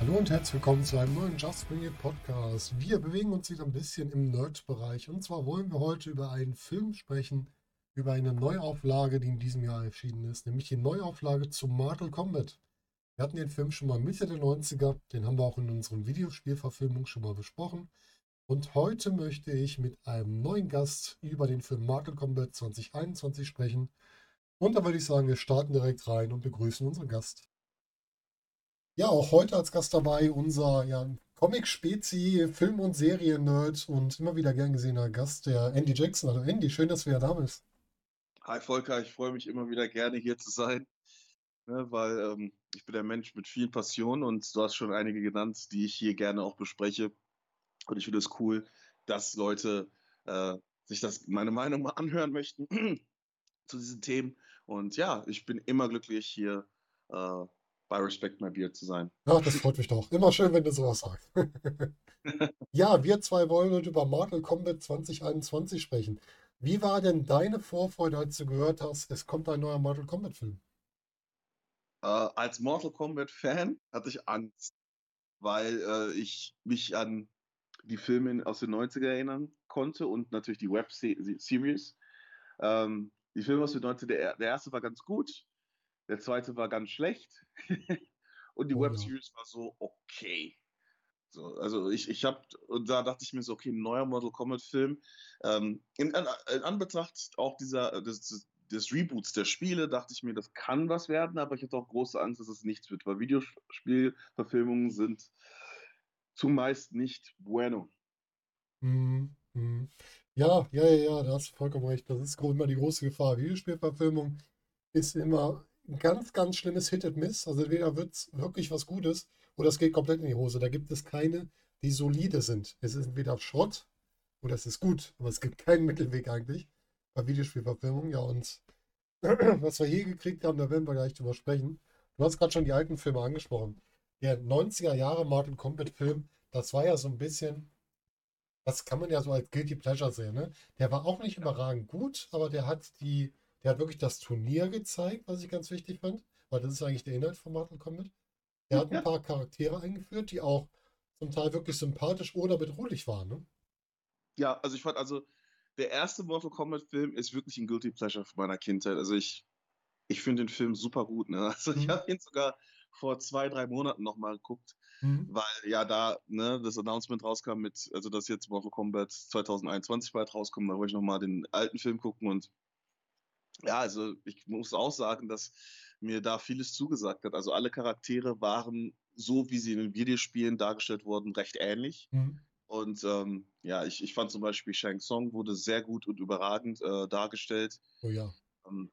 Hallo und herzlich willkommen zu einem neuen Just Bring It Podcast. Wir bewegen uns wieder ein bisschen im Nerd-Bereich und zwar wollen wir heute über einen Film sprechen, über eine Neuauflage, die in diesem Jahr erschienen ist, nämlich die Neuauflage zu Mortal Kombat. Wir hatten den Film schon mal Mitte der 90er, den haben wir auch in unseren Videospielverfilmungen schon mal besprochen. Und heute möchte ich mit einem neuen Gast über den Film Mortal Kombat 2021 sprechen. Und da würde ich sagen, wir starten direkt rein und begrüßen unseren Gast. Ja, auch heute als Gast dabei unser ja, Comic-Spezi, Film- und Serien-Nerd und immer wieder gern gesehener Gast, der Andy Jackson. Also Andy, schön, dass du ja da bist. Hi Volker, ich freue mich immer wieder gerne hier zu sein, ne, weil ähm, ich bin ein Mensch mit vielen Passionen und du hast schon einige genannt, die ich hier gerne auch bespreche. Und ich finde es cool, dass Leute äh, sich das meine Meinung mal anhören möchten zu diesen Themen. Und ja, ich bin immer glücklich hier äh, bei Respect My Beard zu sein. Ja, das freut mich doch. Immer schön, wenn du sowas sagst. ja, wir zwei wollen heute über Mortal Kombat 2021 sprechen. Wie war denn deine Vorfreude, als du gehört hast, es kommt ein neuer Mortal Kombat-Film? Äh, als Mortal Kombat-Fan hatte ich Angst, weil äh, ich mich an die Filme aus den 90er erinnern konnte und natürlich die Web-Series. Ähm, die Filme aus den 90er, der, der erste war ganz gut, der zweite war ganz schlecht. und die oh, Web-Series ja. war so okay. So, also ich, ich habe, und da dachte ich mir so, okay, ein neuer Mortal Kombat-Film. Ähm, in, in, Anbetracht auch dieser, des, des, Reboots der Spiele, dachte ich mir, das kann was werden, aber ich hatte auch große Angst, dass es nichts wird, weil Videospielverfilmungen sind zumeist nicht bueno. Mhm. Mhm. Ja, ja, ja, ja, da hast du vollkommen recht. Das ist immer die große Gefahr. Videospielverfilmung ist immer ein ganz, ganz schlimmes Hit and Miss. Also entweder wird es wirklich was Gutes oder es geht komplett in die Hose. Da gibt es keine, die solide sind. Es ist entweder Schrott oder es ist gut, aber es gibt keinen Mittelweg eigentlich bei Videospielverfilmungen. Ja, und was wir hier gekriegt haben, da werden wir gleich drüber sprechen. Du hast gerade schon die alten Filme angesprochen. Der 90er Jahre Martin Combat Film, das war ja so ein bisschen, das kann man ja so als Guilty Pleasure sehen. Ne? Der war auch nicht überragend gut, aber der hat die der hat wirklich das Turnier gezeigt, was ich ganz wichtig fand, weil das ist eigentlich der Inhalt von Mortal Kombat. Er hat ein paar Charaktere eingeführt, die auch zum Teil wirklich sympathisch oder bedrohlich waren. Ne? Ja, also ich fand, also der erste Mortal Kombat-Film ist wirklich ein Guilty Pleasure von meiner Kindheit. Also ich, ich finde den Film super gut. Ne? Also mhm. ich habe ihn sogar vor zwei, drei Monaten nochmal geguckt, mhm. weil ja da ne, das Announcement rauskam mit, also dass jetzt Mortal Kombat 2021 bald rauskommt, da wollte ich nochmal den alten Film gucken und ja, also ich muss auch sagen, dass mir da vieles zugesagt hat. Also alle Charaktere waren so, wie sie in den Videospielen dargestellt wurden, recht ähnlich. Mhm. Und ähm, ja, ich, ich fand zum Beispiel Shang Tsung wurde sehr gut und überragend äh, dargestellt. Oh ja. Ähm,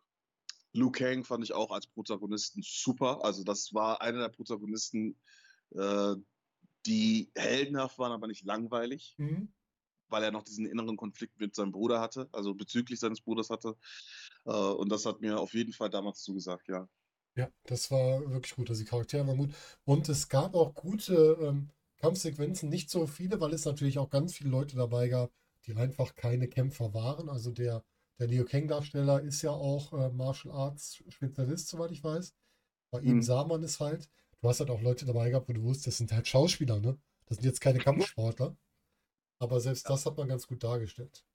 Liu Kang fand ich auch als Protagonisten super. Also das war einer der Protagonisten, äh, die heldenhaft waren, aber nicht langweilig. Mhm weil er noch diesen inneren Konflikt mit seinem Bruder hatte, also bezüglich seines Bruders hatte. Äh, und das hat mir auf jeden Fall damals zugesagt, ja. Ja, das war wirklich gut. Also die Charaktere waren gut. Und es gab auch gute ähm, Kampfsequenzen, nicht so viele, weil es natürlich auch ganz viele Leute dabei gab, die einfach keine Kämpfer waren. Also der, der Liu Kang-Darsteller ist ja auch äh, Martial Arts-Spezialist, soweit ich weiß. Bei ihm mhm. sah man es halt. Du hast halt auch Leute dabei gehabt, wo du wusstest, das sind halt Schauspieler, ne? Das sind jetzt keine Kampfsportler. Aber selbst das hat man ganz gut dargestellt.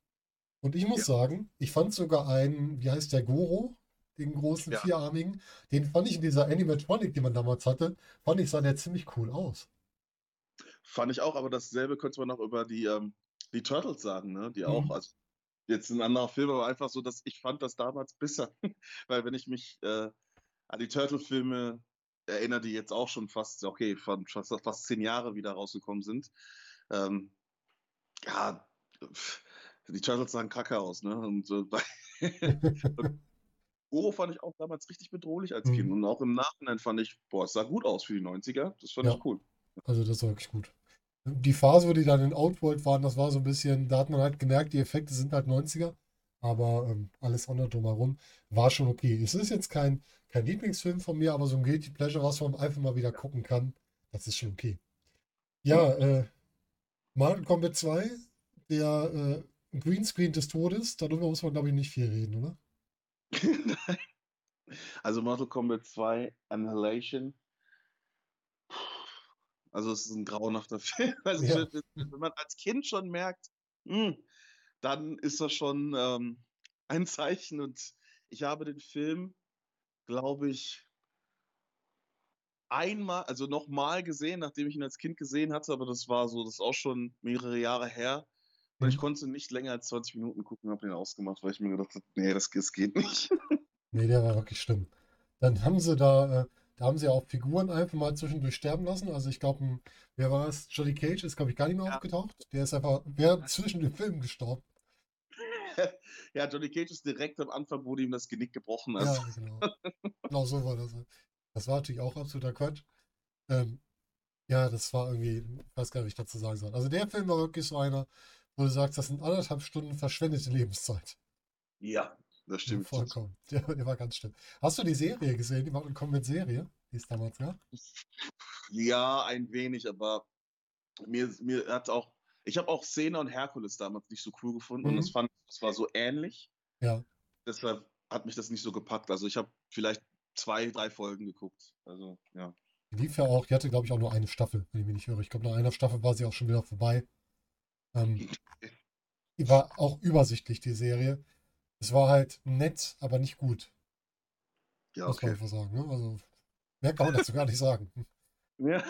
Und ich muss ja. sagen, ich fand sogar einen, wie heißt der, Goro, den großen ja. vierarmigen, den fand ich in dieser Animatronic, die man damals hatte, fand ich, sah der ziemlich cool aus. Fand ich auch, aber dasselbe könnte man noch über die, ähm, die Turtles sagen, ne? die auch, mhm. also jetzt ein anderer Film, aber einfach so, dass ich fand das damals besser. Weil wenn ich mich äh, an die Turtle-Filme erinnere, die jetzt auch schon fast, okay, fast, fast zehn Jahre wieder rausgekommen sind, ähm, ja, die Turtles sahen kacke aus, ne? Und, äh, Oro fand ich auch damals richtig bedrohlich als Kind. Mhm. Und auch im Nachhinein fand ich, boah, es sah gut aus für die 90er. Das fand ja. ich cool. Also das war wirklich gut. Die Phase, wo die dann in Outworld waren, das war so ein bisschen, da hat man halt gemerkt, die Effekte sind halt 90er. Aber ähm, alles andere drumherum war schon okay. Es ist jetzt kein, kein Lieblingsfilm von mir, aber so ein Guilty Pleasure, was man einfach mal wieder gucken kann, das ist schon okay. Ja, äh, Mortal Kombat 2, der äh, Greenscreen des Todes, darüber muss man, glaube ich, nicht viel reden, oder? also Mortal Kombat 2, Annihilation. Also es ist ein grauenhafter Film. Also ja. wenn, wenn, man als Kind schon merkt, mh, hm, dann ist das schon ähm, ein Zeichen. Und ich habe den Film, glaube ich, einmal, also nochmal gesehen, nachdem ich ihn als Kind gesehen hatte, aber das war so, das ist auch schon mehrere Jahre her. Und ich mhm. konnte nicht länger als 20 Minuten gucken, habe den ausgemacht, weil ich mir gedacht habe, nee, das, das geht nicht. nee, der war wirklich schlimm. Dann haben sie da, äh, da haben sie auch Figuren einfach mal zwischendurch sterben lassen. Also ich glaube, wer war es? Johnny Cage ist, glaube ich, gar nicht mehr ja. aufgetaucht. Der ist einfach während zwischen den Filmen gestorben. ja, Johnny Cage ist direkt am Anfang, wo ihm das Genick gebrochen ist. Ja, genau. genau so war das. Das war natürlich auch absoluter Quatsch. Ähm, ja, das war irgendwie, ich weiß gar nicht, wie ich dazu sagen soll. Also der Film war wirklich so einer, wo du sagst, das sind anderthalb Stunden verschwendete Lebenszeit. Ja, das stimmt. Ja, vollkommen. Der, der, war ganz schlimm. Hast du die Serie gesehen, die Mortal Kombat Serie, die es damals gab? Ja, ein wenig, aber mir, mir hat auch, ich habe auch Szene und Herkules damals nicht so cool gefunden mhm. und das fand, das war so ähnlich. Ja. Deshalb hat mich das nicht so gepackt. Also ich habe vielleicht zwei, drei Folgen geguckt. Also, ja. Die lief ja auch, die hatte, glaube ich, auch nur eine Staffel, wenn ich mich nicht höre. Ich glaube, nach einer Staffel war sie auch schon wieder vorbei. Ähm, die war auch übersichtlich, die Serie. Es war halt nett, aber nicht gut. Ja, okay. Muss man sagen. Ne? Also, mehr kann man dazu gar nicht sagen. Ja.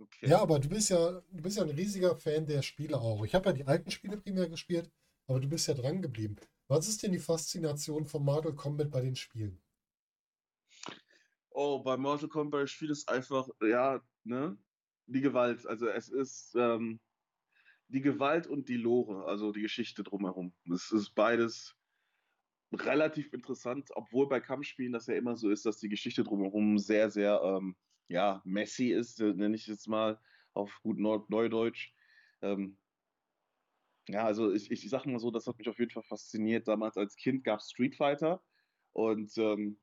okay. Ja, aber du bist ja, du bist ja ein riesiger Fan der Spiele auch. Ich habe ja die alten Spiele primär gespielt, aber du bist ja dran geblieben. Was ist denn die Faszination von Mortal Kombat bei den Spielen? Oh, bei Mortal Kombat Spiel ist einfach, ja, ne, die Gewalt. Also es ist ähm, die Gewalt und die Lore, also die Geschichte drumherum. Es ist beides relativ interessant, obwohl bei Kampfspielen das ja immer so ist, dass die Geschichte drumherum sehr, sehr, ähm, ja, messy ist, äh, nenne ich jetzt mal auf gut Neudeutsch. Ähm, ja, also ich, ich sage mal so, das hat mich auf jeden Fall fasziniert. Damals als Kind gab es Street Fighter und ähm,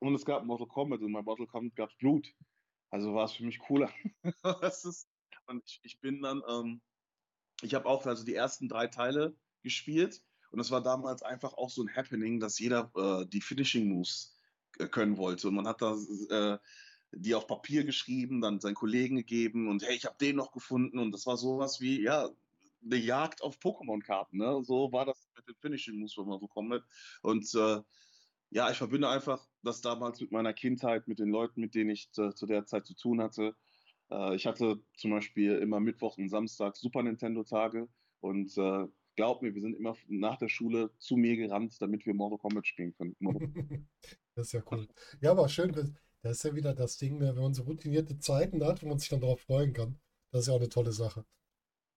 und es gab Mortal Kombat und bei Mortal Kombat gab es Blut. Also war es für mich cooler. ist, und ich, ich, bin dann, ähm, ich habe auch also die ersten drei Teile gespielt und es war damals einfach auch so ein Happening, dass jeder äh, die Finishing Moves äh, können wollte. Und man hat da äh, die auf Papier geschrieben, dann seinen Kollegen gegeben und hey, ich habe den noch gefunden und das war sowas wie, ja, eine Jagd auf Pokémon-Karten. Ne? So war das mit den Finishing Moves wenn man so kommt. Und äh, ja, ich verbinde einfach das damals mit meiner Kindheit, mit den Leuten, mit denen ich zu, zu der Zeit zu tun hatte. Äh, ich hatte zum Beispiel immer Mittwoch und Samstag Super Nintendo-Tage und äh, glaub mir, wir sind immer nach der Schule zu mir gerannt, damit wir Mortal Kombat spielen können. das ist ja cool. Ja, aber schön, das ist ja wieder das Ding, ne, wenn man so routinierte Zeiten hat, wo man sich dann darauf freuen kann. Das ist ja auch eine tolle Sache.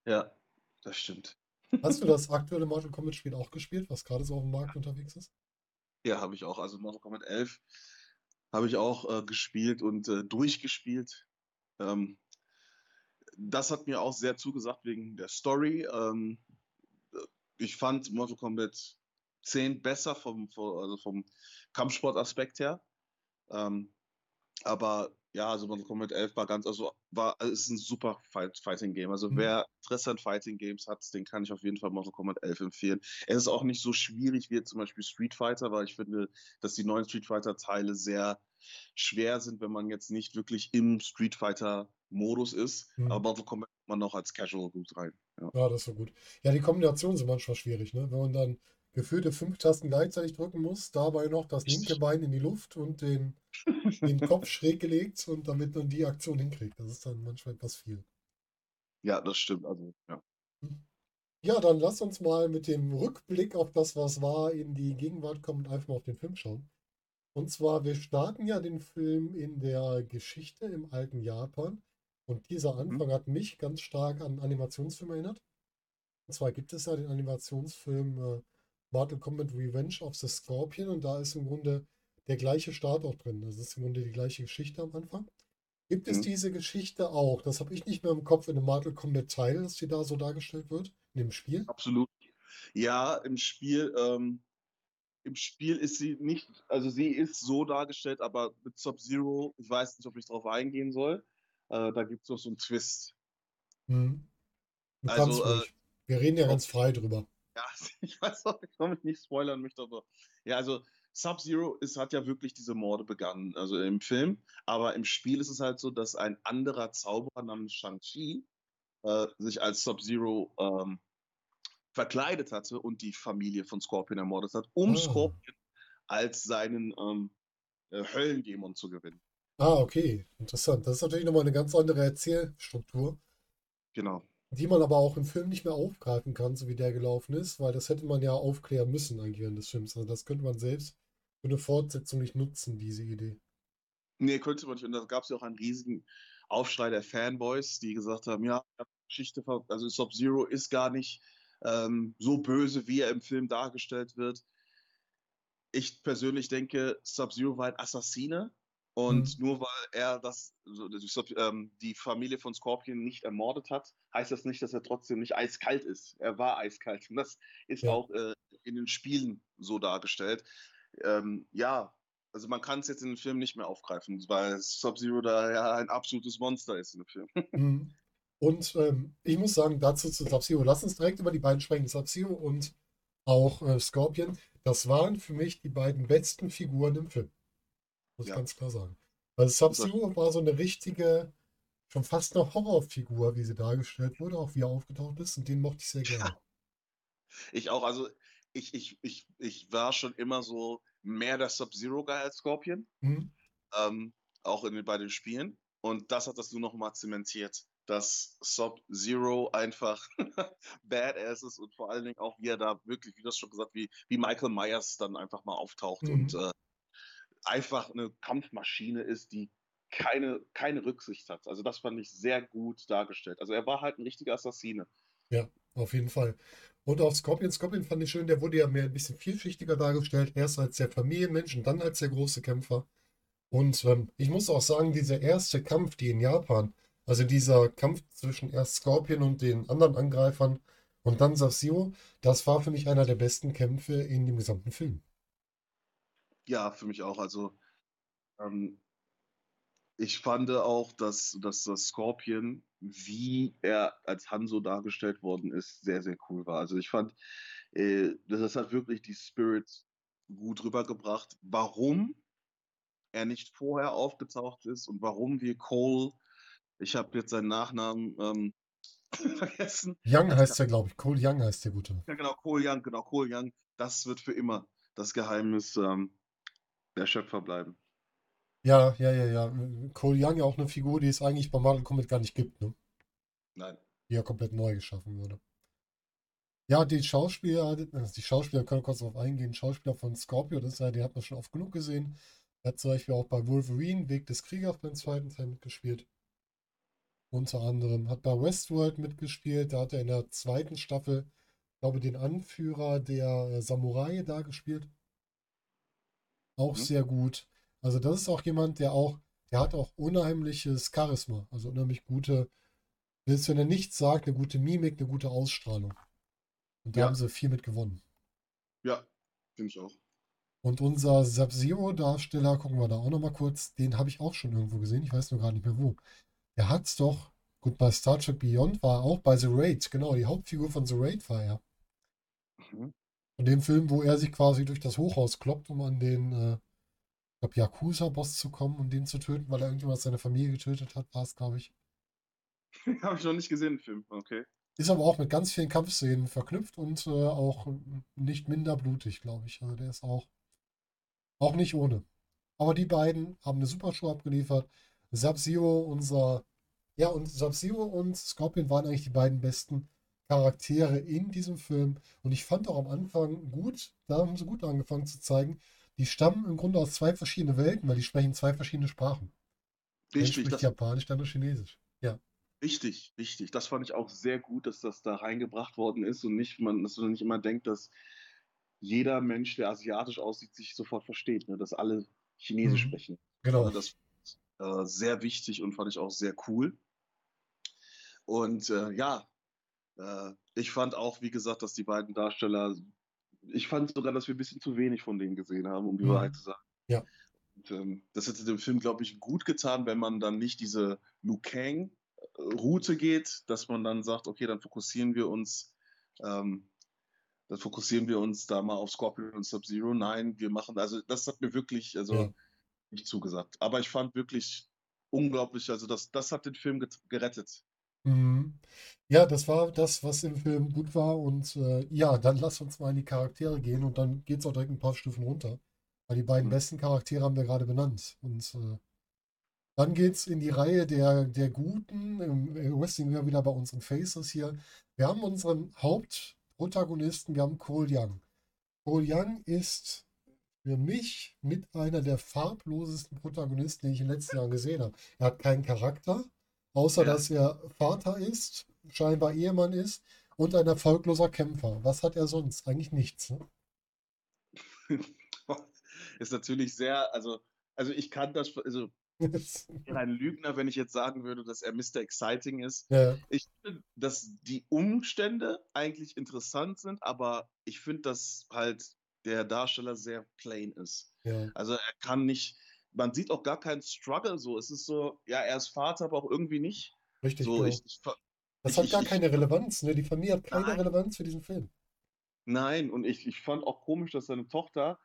Ja, das stimmt. Hast du das aktuelle Mortal Kombat Spiel auch gespielt, was gerade so auf dem Markt unterwegs ist? Ja, habe ich auch. Also Mortal Kombat 11 habe ich auch äh, gespielt und äh, durchgespielt. Ähm, das hat mir auch sehr zugesagt wegen der Story. Ähm, ich fand Mortal Kombat 10 besser vom, vom, also vom Kampfsportaspekt her. Ähm, aber ja, also Mortal Kombat 11 war ganz, also war, also ist ein super Fight, Fighting Game. Also mhm. wer Interesse an Fighting Games hat, den kann ich auf jeden Fall Mortal Kombat 11 empfehlen. Es ist auch nicht so schwierig wie zum Beispiel Street Fighter, weil ich finde, dass die neuen Street Fighter Teile sehr schwer sind, wenn man jetzt nicht wirklich im Street Fighter Modus ist. Mhm. Aber Mortal Kombat kommt man noch als Casual gut rein. Ja. ja, das ist so gut. Ja, die Kombinationen sind manchmal schwierig, ne? Wenn man dann gefühlte fünf Tasten gleichzeitig drücken muss, dabei noch das linke Bein in die Luft und den, den Kopf schräg gelegt und damit man die Aktion hinkriegt. Das ist dann manchmal etwas viel. Ja, das stimmt. Also, ja. Ja, dann lass uns mal mit dem Rückblick auf das, was war, in die Gegenwart kommen und einfach mal auf den Film schauen. Und zwar, wir starten ja den Film in der Geschichte im alten Japan. Und dieser mhm. Anfang mhm. hat mich ganz stark an Animationsfilme erinnert. Und zwar gibt es ja den Animationsfilm äh, Mortal Kombat Revenge of the Scorpion und da ist im Grunde der gleiche Start auch drin. Das ist im Grunde die gleiche Geschichte am Anfang. Gibt es mhm. diese Geschichte auch? Das habe ich nicht mehr im Kopf in dem Mortal Kombat Teil, dass die da so dargestellt wird, in dem Spiel. Absolut. Ja, im Spiel, ähm, im Spiel ist sie nicht, also sie ist so dargestellt, aber mit Sub-Zero, ich weiß nicht, ob ich darauf eingehen soll. Äh, da gibt es noch so einen Twist. Mhm. Also, äh. Wir reden ja ob- ganz frei drüber. Ja, ich weiß auch, ich mich nicht spoilern möchte, aber ja, also Sub-Zero hat ja wirklich diese Morde begangen, also im Film, aber im Spiel ist es halt so, dass ein anderer Zauberer namens Shang-Chi äh, sich als Sub-Zero ähm, verkleidet hatte und die Familie von Scorpion ermordet hat, um Ah. Scorpion als seinen ähm, äh, Höllendämon zu gewinnen. Ah, okay. Interessant. Das ist natürlich nochmal eine ganz andere Erzählstruktur, Genau. die man aber auch im Film nicht mehr aufgreifen kann, so wie der gelaufen ist, weil das hätte man ja aufklären müssen eigentlich während des Films. Also das könnte man selbst für eine Fortsetzung nicht nutzen, diese Idee. Nee, könnte man nicht. Und da gab es ja auch einen riesigen Aufschrei der Fanboys, die gesagt haben, ja, Geschichte, ver- also Sub-Zero ist gar nicht ähm, so böse, wie er im Film dargestellt wird. Ich persönlich denke, Sub-Zero war ein Assassine und nur weil er das, ähm, die Familie von Scorpion nicht ermordet hat, heißt das nicht, dass er trotzdem nicht eiskalt ist. Er war eiskalt. Und das ist Ja. auch äh, in den Spielen so dargestellt. Ähm, ja, also man kann es jetzt in den Film nicht mehr aufgreifen, weil Sub-Zero da ja ein absolutes Monster ist in dem Film. Mhm. Und ähm, ich muss sagen, dazu zu Sub-Zero, lass uns direkt über die beiden sprechen, Sub-Zero und auch äh, Scorpion. Das waren für mich die beiden besten Figuren im Film. Muss ich Ja. ganz klar sagen. Also Sub-Zero war so eine richtige, schon fast eine Horrorfigur, wie sie dargestellt wurde, auch wie er aufgetaucht ist. Und den mochte ich sehr gerne. Ich auch, also ich, ich, ich, ich war schon immer so mehr der Sub-Zero-Guy als Scorpion, Mhm. ähm, auch in, bei den Spielen. Und das hat das nur noch mal zementiert, dass Sub-Zero einfach badass ist und vor allen Dingen auch, wie er da wirklich, wie du das schon gesagt, wie, wie Michael Myers dann einfach mal auftaucht Mhm. und äh, einfach eine Kampfmaschine ist, die keine, keine Rücksicht hat. Also das fand ich sehr gut dargestellt. Also er war halt ein richtiger Assassine. Auf jeden Fall. Und auch Scorpion, Scorpion fand ich schön, der wurde ja mehr ein bisschen vielschichtiger dargestellt. Erst als der Familienmensch und dann als der große Kämpfer. Und ähm, ich muss auch sagen, dieser erste Kampf, die in Japan, also dieser Kampf zwischen erst Scorpion und den anderen Angreifern und dann Sub-Zero, das war für mich einer der besten Kämpfe in dem gesamten Film. Ja, für mich auch. Also ähm, ich fand auch, dass, dass das Scorpion, wie er als Hanzo dargestellt worden ist, sehr, sehr cool war. Also ich fand, äh, das, hat wirklich die Spirits gut rübergebracht, warum er nicht vorher aufgetaucht ist und warum wir Cole, ich habe jetzt seinen Nachnamen ähm, vergessen. Young heißt der, glaube ich. Cole Young heißt der Gute. Ja, genau, Cole Young, genau, Cole Young. Das wird für immer das Geheimnis ähm, der Schöpfer bleiben. Ja, ja, ja, ja. Cole Young ja auch eine Figur, die es eigentlich bei Mortal Kombat gar nicht gibt, ne? Nein. die ja komplett neu geschaffen wurde. Ja, die Schauspieler, also die Schauspieler können kurz darauf eingehen. Schauspieler von Scorpio, das ist ja, den hat man schon oft genug gesehen. Er hat zum Beispiel auch bei Wolverine, Weg des Kriegers beim zweiten Teil mitgespielt. Unter anderem hat bei Westworld mitgespielt. Da hat er in der zweiten Staffel, glaube den Anführer der äh, Samurai da gespielt. Auch Mhm. sehr gut. Also das ist auch jemand, der auch, der hat auch unheimliches Charisma, also unheimlich gute, selbst wenn er nichts sagt, eine gute Mimik, eine gute Ausstrahlung. Und da Ja. haben sie viel mit gewonnen. Ja, finde ich auch. Und unser Sub-Zero-Darsteller, gucken wir da auch nochmal kurz, den habe ich auch schon irgendwo gesehen, ich weiß nur gar nicht mehr wo. Der hat's doch, gut, bei Star Trek Beyond war er auch bei The Raid, genau, die Hauptfigur von The Raid war er. Mhm. Von dem Film, wo er sich quasi durch das Hochhaus kloppt, um an den, äh, ich glaube, Yakuza-Boss zu kommen und den zu töten, weil er irgendjemand seine Familie getötet hat, war es, glaube ich. Habe ich noch nicht gesehen, den Film. Okay. Ist aber auch mit ganz vielen Kampfszenen verknüpft und äh, auch nicht minder blutig, glaube ich. Also der ist auch, auch nicht ohne. Aber die beiden haben eine super Show abgeliefert. Sub-Zero, unser, ja, und Sub-Zero und Scorpion waren eigentlich die beiden besten Charaktere in diesem Film. Und ich fand auch am Anfang gut, da haben sie gut angefangen zu zeigen, die stammen im Grunde aus zwei verschiedenen Welten, weil die sprechen zwei verschiedene Sprachen. Der Richtig, spricht das, Japanisch, der andere Chinesisch. richtig, richtig. Das fand ich auch sehr gut, dass das da reingebracht worden ist und nicht, man, dass man nicht immer denkt, dass jeder Mensch, der asiatisch aussieht, sich sofort versteht, ne? dass alle Chinesisch Mhm. sprechen. Genau. Äh, Das ist äh, sehr wichtig und fand ich auch sehr cool. Und äh, ja, äh, ich fand auch, wie gesagt, dass die beiden Darsteller, ich fand sogar, dass wir ein bisschen zu wenig von denen gesehen haben, um die Mhm. Wahrheit zu sagen. Ja. Und, ähm, das hätte dem Film, glaube ich, gut getan, wenn man dann nicht diese Liu Kang-Route geht, dass man dann sagt, okay, dann fokussieren wir uns, ähm, dann fokussieren wir uns da mal auf Scorpion und Sub-Zero. Nein, wir machen, also das hat mir wirklich, also Ja. nicht zugesagt. Aber ich fand wirklich unglaublich, also das, das hat den Film gerettet. Mhm. Ja, das war das, was im Film gut war. Und äh, ja, dann lass uns mal in die Charaktere gehen und dann geht es auch direkt ein paar Stufen runter. Weil die beiden Mhm. besten Charaktere haben wir gerade benannt. Und äh, dann geht es in die Reihe der, der Guten. Im Wrestling sind wir wieder bei unseren Faces hier. Wir haben unseren Hauptprotagonisten, wir haben Cole Young. Cole Young ist für mich mit einer der farblosesten Protagonisten, die ich in den letzten Jahren gesehen habe. Er hat keinen Charakter, außer Ja. dass er Vater ist, scheinbar Ehemann ist und ein erfolgloser Kämpfer. Was hat er sonst? Eigentlich nichts. Ne? Ist natürlich sehr, also, also ich kann das, also ich wäre ein Lügner, wenn ich jetzt sagen würde, dass er Mr. Exciting ist. ja, Ich finde, dass die Umstände eigentlich interessant sind, aber ich finde, dass halt der Darsteller sehr plain ist. ja, Also er kann nicht, man sieht auch gar keinen Struggle so. Es ist so, ja, er ist Vater, aber auch irgendwie nicht. richtig, So, genau. ich, ich, Das ich- hat gar keine Relevanz. Ne? Die Familie hat keine Nein. Relevanz für diesen Film. Nein, und ich, ich fand auch komisch, dass seine Tochter,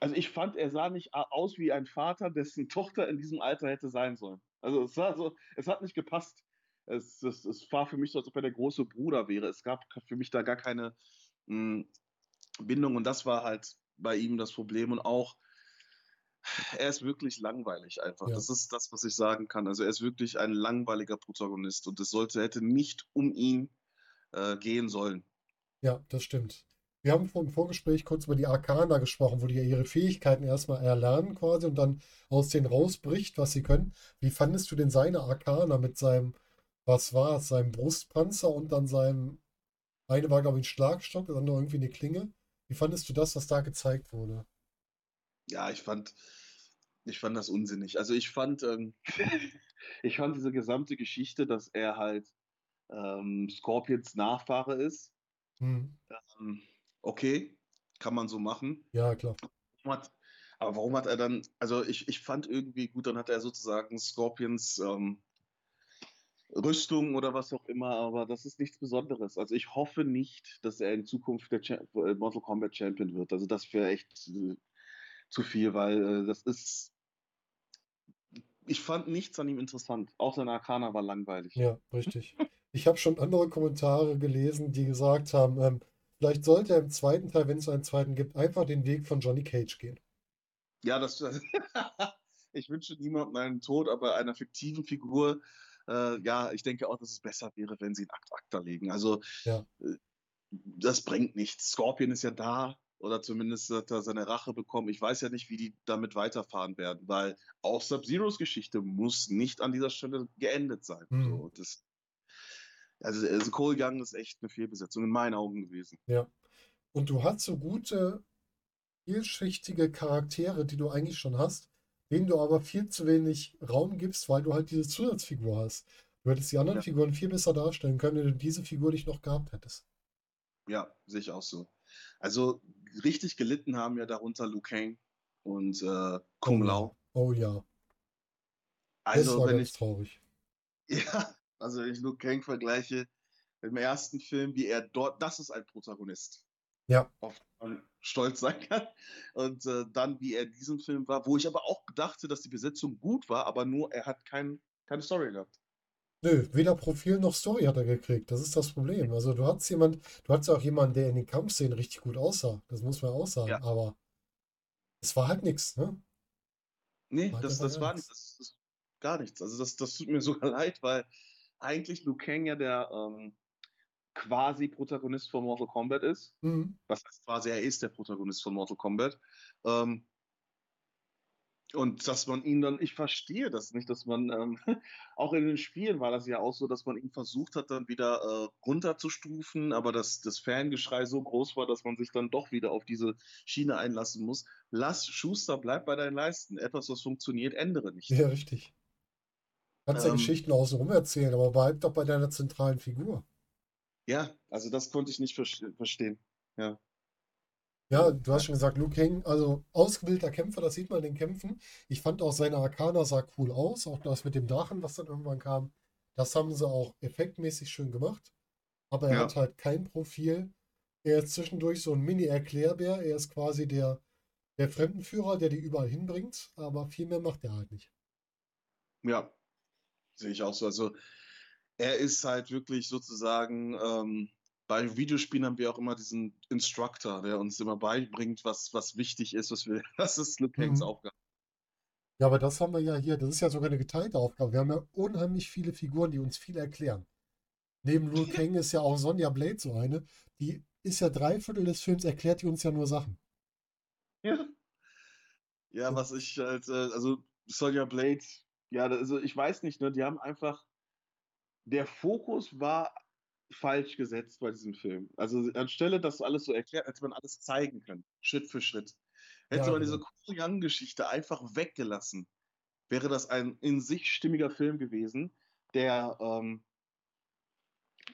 also ich fand, er sah nicht aus wie ein Vater, dessen Tochter in diesem Alter hätte sein sollen. Also es war so, es hat nicht gepasst. Es, es, es war für mich so, als ob er der große Bruder wäre. Es gab für mich da gar keine mh, Bindung und das war halt bei ihm das Problem und auch, er ist wirklich langweilig einfach. Ja. Das ist das, was ich sagen kann. Also er ist wirklich ein langweiliger Protagonist und es sollte, hätte nicht um ihn äh, gehen sollen. Ja, das stimmt. Wir haben vor- im Vorgespräch kurz über die Arcana gesprochen, wo die ja ihre Fähigkeiten erstmal erlernen quasi und dann aus denen rausbricht, was sie können. Wie fandest du denn seine Arcana mit seinem, was war es, seinem Brustpanzer und dann seinem, eine war glaube ich ein Schlagstock, das andere irgendwie eine Klinge. Wie fandest du das, was da gezeigt wurde? Ja, ich fand, ich fand das unsinnig. Also ich fand, ähm, ich fand diese gesamte Geschichte, dass er halt ähm, Scorpions Nachfahre ist. Hm, Ähm, okay, kann man so machen. ja, klar. Aber warum hat er dann, also ich, ich fand irgendwie gut, dann hat er sozusagen Scorpions ähm, Rüstung oder was auch immer, aber das ist nichts Besonderes. Also ich hoffe nicht, dass er in Zukunft der Cha äh, Mortal Kombat Champion wird. Also das wäre echt äh, zu viel, weil äh, das ist. Ich fand nichts an ihm interessant. Auch sein Arcana war langweilig. Ja, richtig. Ich habe schon andere Kommentare gelesen, die gesagt haben, ähm, vielleicht sollte er im zweiten Teil, wenn es einen zweiten gibt, einfach den Weg von Johnny Cage gehen. Ja, das. ich wünsche niemandem einen Tod, aber einer fiktiven Figur. Äh, ja, ich denke auch, dass es besser wäre, wenn sie einen Akt Akta legen. Also, Ja. äh, das bringt nichts. Scorpion ist ja da, oder zumindest hat er seine Rache bekommen. Ich weiß ja nicht, wie die damit weiterfahren werden, weil auch Sub-Zeros Geschichte muss nicht an dieser Stelle geendet sein. Mhm. So, das, also, also Cole Young ist echt eine Fehlbesetzung in meinen Augen gewesen. Ja. Und du hast so gute, vielschichtige Charaktere, die du eigentlich schon hast, denen du aber viel zu wenig Raum gibst, weil du halt diese Zusatzfigur hast. Du hättest die anderen Ja. Figuren viel besser darstellen können, wenn du diese Figur nicht noch gehabt hättest. Ja, sehe ich auch so. Also richtig gelitten haben ja darunter Liu Kang und äh, Kung Oh ja. Lao. Oh ja, das Also war wenn ganz ich, traurig. ja, also wenn ich Liu Kang vergleiche im ersten Film, wie er dort, das ist ein Protagonist, Ja, auf den man stolz sein kann. Und äh, dann, wie er in diesem Film war, wo ich aber auch dachte, dass die Besetzung gut war, aber nur er hat kein, keine Story gehabt. Nö, weder Profil noch Story hat er gekriegt. Das ist das Problem. Also du hattest jemand, du hattest auch jemanden, der in den Kampfszenen richtig gut aussah. Das muss man auch sagen. Ja. Aber es war halt nichts, ne? Nee, War das, das war nichts. nicht, das, das gar nichts. Also das, das tut mir sogar leid, weil eigentlich Liu Kang ja der ähm, quasi Protagonist von Mortal Kombat ist. Mhm. Was heißt quasi, er ist der Protagonist von Mortal Kombat. Ähm, und dass man ihn dann, ich verstehe das nicht, dass man, ähm, auch in den Spielen war das ja auch so, dass man ihn versucht hat, dann wieder äh, runterzustufen, aber dass das Fangeschrei so groß war, dass man sich dann doch wieder auf diese Schiene einlassen muss. Lass Schuster, bleib bei deinen Leisten. Etwas, was funktioniert, ändere nicht. Ja, richtig. Kannst ja Ähm, Geschichten außenrum erzählen, aber bleib doch bei deiner zentralen Figur. Ja, also das konnte ich nicht ver verstehen. Ja. Ja, du hast schon gesagt, Liu Kang, also ausgebildeter Kämpfer, das sieht man in den Kämpfen. Ich fand auch seine Arcana sah cool aus, auch das mit dem Drachen, was dann irgendwann kam. Das haben sie auch effektmäßig schön gemacht. Aber er Ja. hat halt kein Profil. Er ist zwischendurch so ein Mini-Erklärbär. Er ist quasi der, der Fremdenführer, der die überall hinbringt. Aber viel mehr macht er halt nicht. Ja, sehe ich auch so. Also er ist halt wirklich sozusagen, ähm, bei Videospielen haben wir auch immer diesen Instructor, der uns immer beibringt, was, was wichtig ist, was wir, das ist Kangs Mhm. Aufgabe. Ja, aber das haben wir ja hier. Das ist ja sogar eine geteilte Aufgabe. Wir haben ja unheimlich viele Figuren, die uns viel erklären. Neben Liu Kang ist ja auch Sonja Blade so eine. Die ist ja drei Viertel des Films, erklärt die uns ja nur Sachen. Ja. Ja, was ich halt, äh, also Sonja Blade, ja, also ich weiß nicht, ne, die haben einfach, der Fokus war falsch gesetzt bei diesem Film. Also anstelle, dass alles so erklärt, hätte man alles zeigen können, Schritt für Schritt. Hätte Ja, man diese genau. Cool Young-Geschichte einfach weggelassen, wäre das ein in sich stimmiger Film gewesen, der, ähm,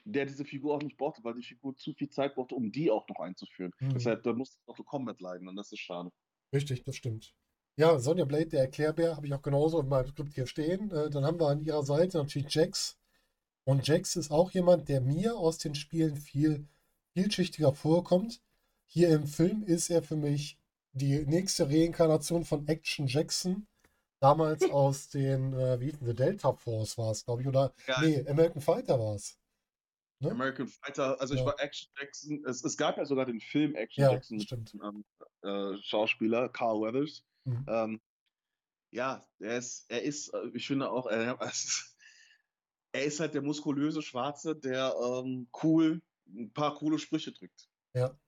der diese Figur auch nicht brauchte, weil die Figur zu viel Zeit brauchte, um die auch noch einzuführen. Mhm. Deshalb, da musste Mortal Kombat leiden und das ist schade. Richtig, das stimmt. Ja, Sonja Blade, der Erklärbär, habe ich auch genauso in meinem Skript hier stehen. Äh, dann haben wir an ihrer Seite natürlich Jax. Und Jax ist auch jemand, der mir aus den Spielen viel vielschichtiger vorkommt. Hier im Film ist er für mich die nächste Reinkarnation von Action Jackson. Damals aus den, äh, wie hieß The Delta Force war es, glaube ich, oder Ja. nee, American Fighter war es. Ne? American Fighter, also ich Ja. war Action Jackson, es, es gab ja sogar den Film Action Ja, Jackson mit stimmt. dem ähm, äh, Schauspieler Carl Weathers. Mhm. Ähm, ja, er ist, er ist, äh, ich finde auch, er, ist, er ist halt der muskulöse Schwarze, der ähm, cool, ein paar coole Sprüche drückt. Ja.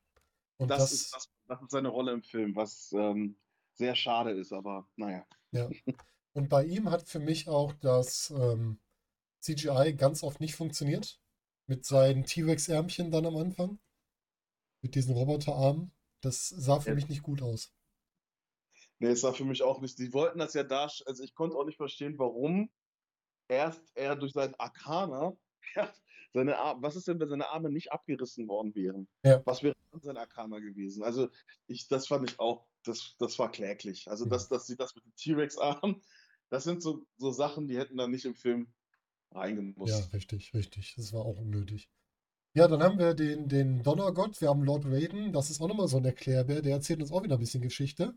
Und Das, das, ist, das, das ist seine Rolle im Film, was ähm, sehr schade ist, aber naja. Ja. Und bei ihm hat für mich auch das ähm, CGI ganz oft nicht funktioniert. Mit seinen T-Rex-Ärmchen dann am Anfang. Mit diesen Roboterarmen. Das sah für Ja. mich nicht gut aus. Nee, es war für mich auch nicht. Die wollten das ja da, also ich konnte auch nicht verstehen, warum erst er durch seinen Arcana, ja, seine Arme, was ist denn, wenn seine Arme nicht abgerissen worden wären? Ja. Was wäre dann sein Arcana gewesen? Also ich, das fand ich auch, das, das war kläglich. Also Mhm. dass, dass sie das mit den T-Rex-Armen, das sind so, so Sachen, die hätten dann nicht im Film Ja, reingemusst. richtig, richtig. Das war auch unnötig. Ja, dann haben wir den, den Donnergott, wir haben Lord Raiden, das ist auch nochmal so ein Erklärbär, der erzählt uns auch wieder ein bisschen Geschichte.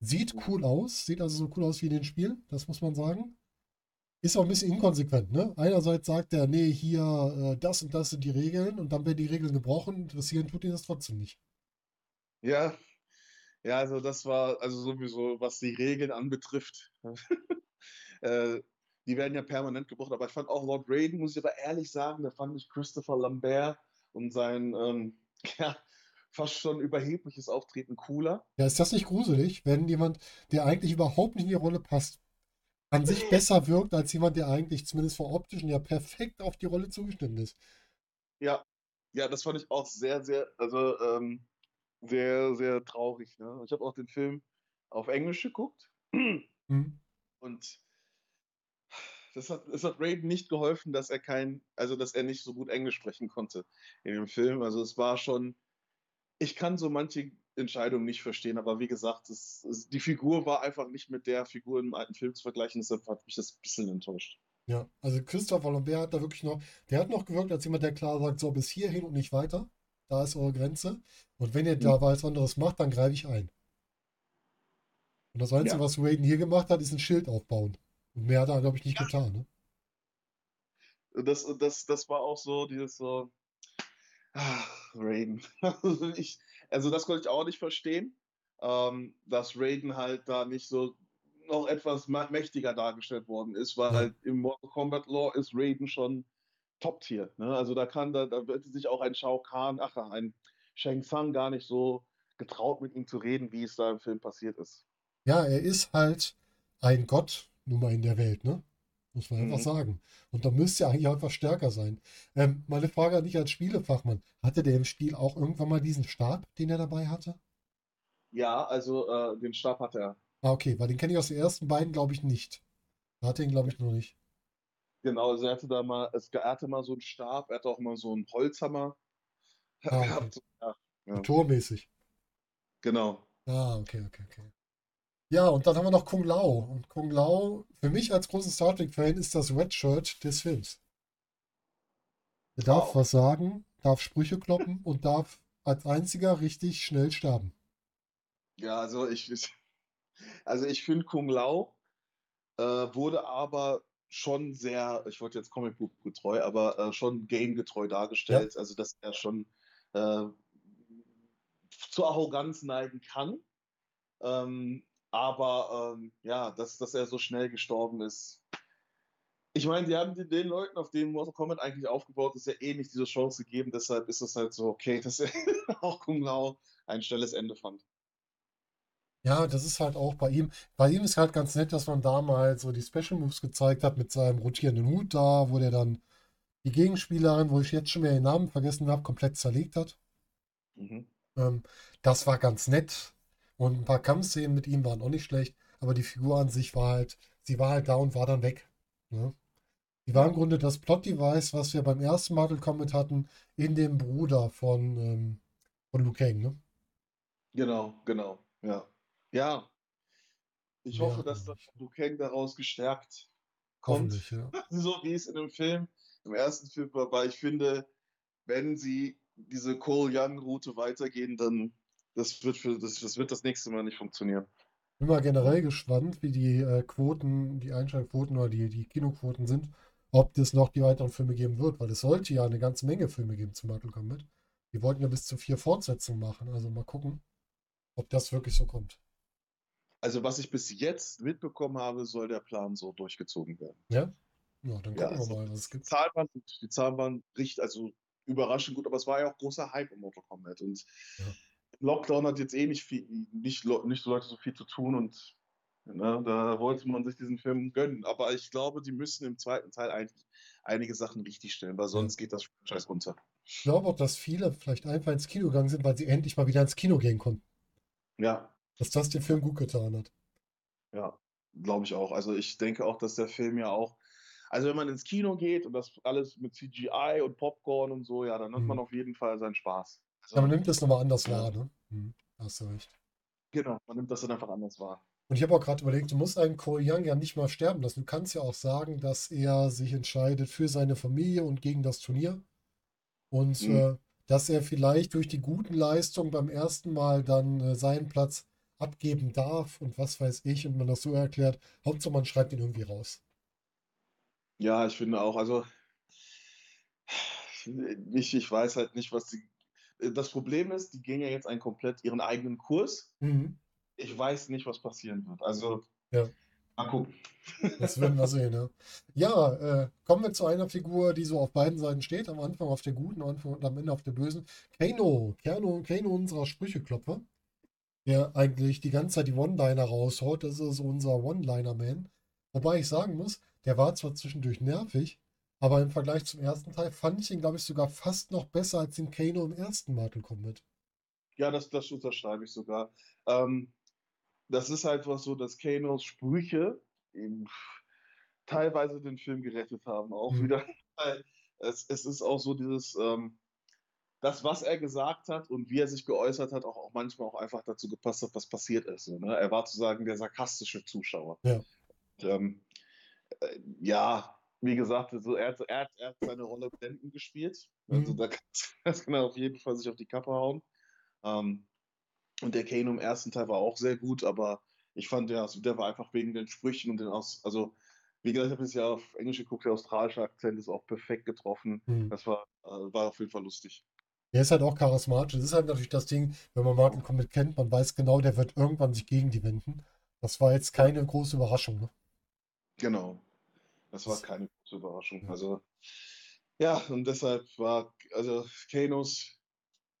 Sieht cool aus, sieht also so cool aus wie in den Spielen, das muss man sagen. Ist auch ein bisschen inkonsequent, ne? Einerseits sagt er, nee, hier, äh, das und das sind die Regeln und dann werden die Regeln gebrochen, interessieren tut ihn das trotzdem nicht. Ja, ja, also das war also sowieso, was die Regeln anbetrifft. äh, die werden ja permanent gebrochen, aber ich fand auch Lord Raiden, muss ich aber ehrlich sagen, da fand ich Christopher Lambert und sein ähm, ja, fast schon überhebliches Auftreten cooler. Ja, ist das nicht gruselig, wenn jemand, der eigentlich überhaupt nicht in die Rolle passt, an sich besser wirkt als jemand, der eigentlich zumindest vom optischen ja perfekt auf die Rolle zugeschnitten ist? Ja, ja, das fand ich auch sehr, sehr, also ähm, sehr, sehr traurig. Ne? Ich habe auch den Film auf Englisch geguckt Hm? und das hat, es hat Raiden nicht geholfen, dass er kein, also dass er nicht so gut Englisch sprechen konnte in dem Film. Also es war schon, ich kann so manche Entscheidungen nicht verstehen, aber wie gesagt, es, es, die Figur war einfach nicht mit der Figur im alten Film zu vergleichen, deshalb hat mich das ein bisschen enttäuscht. Ja, also Christopher Lambert hat da wirklich noch, der hat noch gewirkt als jemand, der klar sagt, so bis hierhin und nicht weiter. Da ist eure Grenze. Und wenn ihr da was anderes macht, dann greife ich ein. Und das Einzige, Ja. was Raiden hier gemacht hat, ist ein Schild aufbauen. Und mehr hat er, glaube ich, nicht getan. Ne? Das, das, das war auch so, dieses so, ah, Raiden. Ich, also das konnte ich auch nicht verstehen, ähm, dass Raiden halt da nicht so noch etwas mächtiger dargestellt worden ist, weil halt im Mortal Kombat Lore ist Raiden schon Top-Tier. Ne? Also da kann, da, da wird sich auch ein Shao Kahn, ach, ein Shang Tsung gar nicht so getraut, mit ihm zu reden, wie es da im Film passiert ist. Ja, er ist halt ein Gott, nun mal in der Welt, ne? Muss man einfach Mhm. sagen. Und da müsste er eigentlich etwas stärker sein. Ähm, meine Frage an dich als Spielefachmann. Hatte der im Spiel auch irgendwann mal diesen Stab, den er dabei hatte? Ja, also äh, den Stab hat er. Ah, okay, weil den kenne ich aus den ersten beiden, glaube ich, nicht. Da hatte ihn, glaube ich, noch nicht. Genau, also er hatte da mal, es, er hatte mal so einen Stab, er hatte auch mal so einen Holzhammer Ah, okay. gehabt. Ja, ja. Tormäßig. Genau. Ah, okay, okay, okay. Ja, und dann haben wir noch Kung Lao. Und Kung Lao, für mich als großen Star Trek-Fan, ist das Red Shirt des Films. Er darf Wow. was sagen, darf Sprüche kloppen und darf als einziger richtig schnell sterben. Ja, also ich, also ich finde Kung Lao äh, wurde aber schon sehr, ich wollte jetzt Comicbuch getreu, aber äh, schon game-getreu dargestellt. Also dass er schon äh, zur Arroganz neigen kann. Ähm, aber ähm, ja, dass, dass er so schnell gestorben ist. Ich meine, die haben den, den Leuten, auf denen Mortal Kombat eigentlich aufgebaut ist, ja eh nicht diese Chance gegeben. Deshalb ist es halt so okay, dass er auch Kung Lao ein schnelles Ende fand. Ja, das ist halt auch bei ihm. Bei ihm ist halt ganz nett, dass man da mal so die Special Moves gezeigt hat mit seinem rotierenden Hut da, wo der dann die Gegenspielerin, wo ich jetzt schon wieder den Namen vergessen habe, komplett zerlegt hat. Mhm. Ähm, das war ganz nett. Und ein paar Kampfszenen mit ihm waren auch nicht schlecht, aber die Figur an sich war halt, sie war halt da und war dann weg. Ne? Die war im Grunde das Plot-Device, was wir beim ersten Mortal Kombat hatten, in dem Bruder von, ähm, von Liu Kang, ne? Genau, genau, ja. Ja, ich Mehr hoffe, dass man das. Liu Kang daraus gestärkt kommt, ja. so wie es in dem Film, im ersten Film war, weil ich finde, wenn sie diese Cole Young-Route weitergehen, dann das wird für das, das wird das nächste Mal nicht funktionieren. Bin mal generell gespannt, wie die äh, Quoten, die Einschaltquoten oder die, die Kinoquoten sind, ob es noch die weiteren Filme geben wird, weil es sollte ja eine ganze Menge Filme geben zu Mortal Kombat. Die wollten ja bis zu vier Fortsetzungen machen, also mal gucken, ob das wirklich so kommt. Also was ich bis jetzt mitbekommen habe, soll der Plan so durchgezogen werden. Ja? Ja, dann Ja, gucken wir also mal, was es die gibt. Zahlen waren die Zahlen waren richtig, also überraschend gut, aber es war ja auch großer Hype im Mortal Kombat und Ja. Lockdown hat jetzt eh nicht viel, nicht, nicht so Leute so viel zu tun und ne, da wollte man sich diesen Film gönnen. Aber ich glaube, die müssen im zweiten Teil eigentlich einige Sachen richtig stellen, weil sonst geht das Scheiß runter. Ich glaube auch, dass viele vielleicht einfach ins Kino gegangen sind, weil sie endlich mal wieder ins Kino gehen konnten. Ja, Dass das dem Film gut getan hat. ja, glaube ich auch. Also ich denke auch, dass der Film ja auch, also wenn man ins Kino geht und das alles mit CGI und Popcorn und so, ja, dann hat Mhm. man auf jeden Fall seinen Spaß. Also, Ja, man nimmt das nochmal anders wahr, ne? Hm, hast du recht. genau, man nimmt das dann einfach anders wahr. Und ich habe auch gerade überlegt, du musst einen Young ja nicht mal sterben lassen. Du kannst ja auch sagen, dass er sich entscheidet für seine Familie und gegen das Turnier. Und Mhm. äh, dass er vielleicht durch die guten Leistungen beim ersten Mal dann äh, seinen Platz abgeben darf und was weiß ich. Und man das so erklärt, Hauptsache man schreibt ihn irgendwie raus. Ja, ich finde auch, also ich, ich weiß halt nicht, was die. Das Problem ist, die gehen ja jetzt einen komplett ihren eigenen Kurs. Mhm. Ich weiß nicht, was passieren wird. Also, Ja. mal gucken. Das werden wir sehen, ja. Ja, äh, kommen wir zu einer Figur, die so auf beiden Seiten steht. Am Anfang auf der guten, und am Ende auf der bösen. Kano, Kano, Kano unserer Sprücheklopfer, der eigentlich die ganze Zeit die One-Liner raushaut. Das ist unser One-Liner-Man. Wobei ich sagen muss, der war zwar zwischendurch nervig, aber im Vergleich zum ersten Teil fand ich ihn, glaube ich, sogar fast noch besser als den Kano im ersten Mortal Kombat. Ja, das, das unterschreibe ich sogar. Ähm, das ist halt was so, dass Kanos Sprüche eben teilweise den Film gerettet haben. Auch Mhm. wieder. Es, es ist auch so dieses, ähm, das, was er gesagt hat und wie er sich geäußert hat, auch, auch manchmal auch einfach dazu gepasst hat, was passiert ist. So, ne? Er war zu sagen der sarkastische Zuschauer. Ja. Und, ähm, äh, ja, wie gesagt, also er, hat, er, hat, er hat seine Rolle blendend gespielt. Also Mhm. da kann, das kann er auf jeden Fall sich auf die Kappe hauen. Ähm, und der Kano im ersten Teil war auch sehr gut, aber ich fand, der, der war einfach wegen den Sprüchen und den Aus. Also, wie gesagt, ich habe jetzt ja auf Englisch geguckt, der australische Akzent ist auch perfekt getroffen. Mhm. Das war, äh, war auf jeden Fall lustig. Der ist halt auch charismatisch. Das ist halt natürlich das Ding, wenn man Mortal Kombat kennt, man weiß genau, der wird irgendwann sich gegen die wenden. Das war jetzt keine große Überraschung, ne? Genau. Das war keine große Überraschung. Also, ja, und deshalb war, also Kanos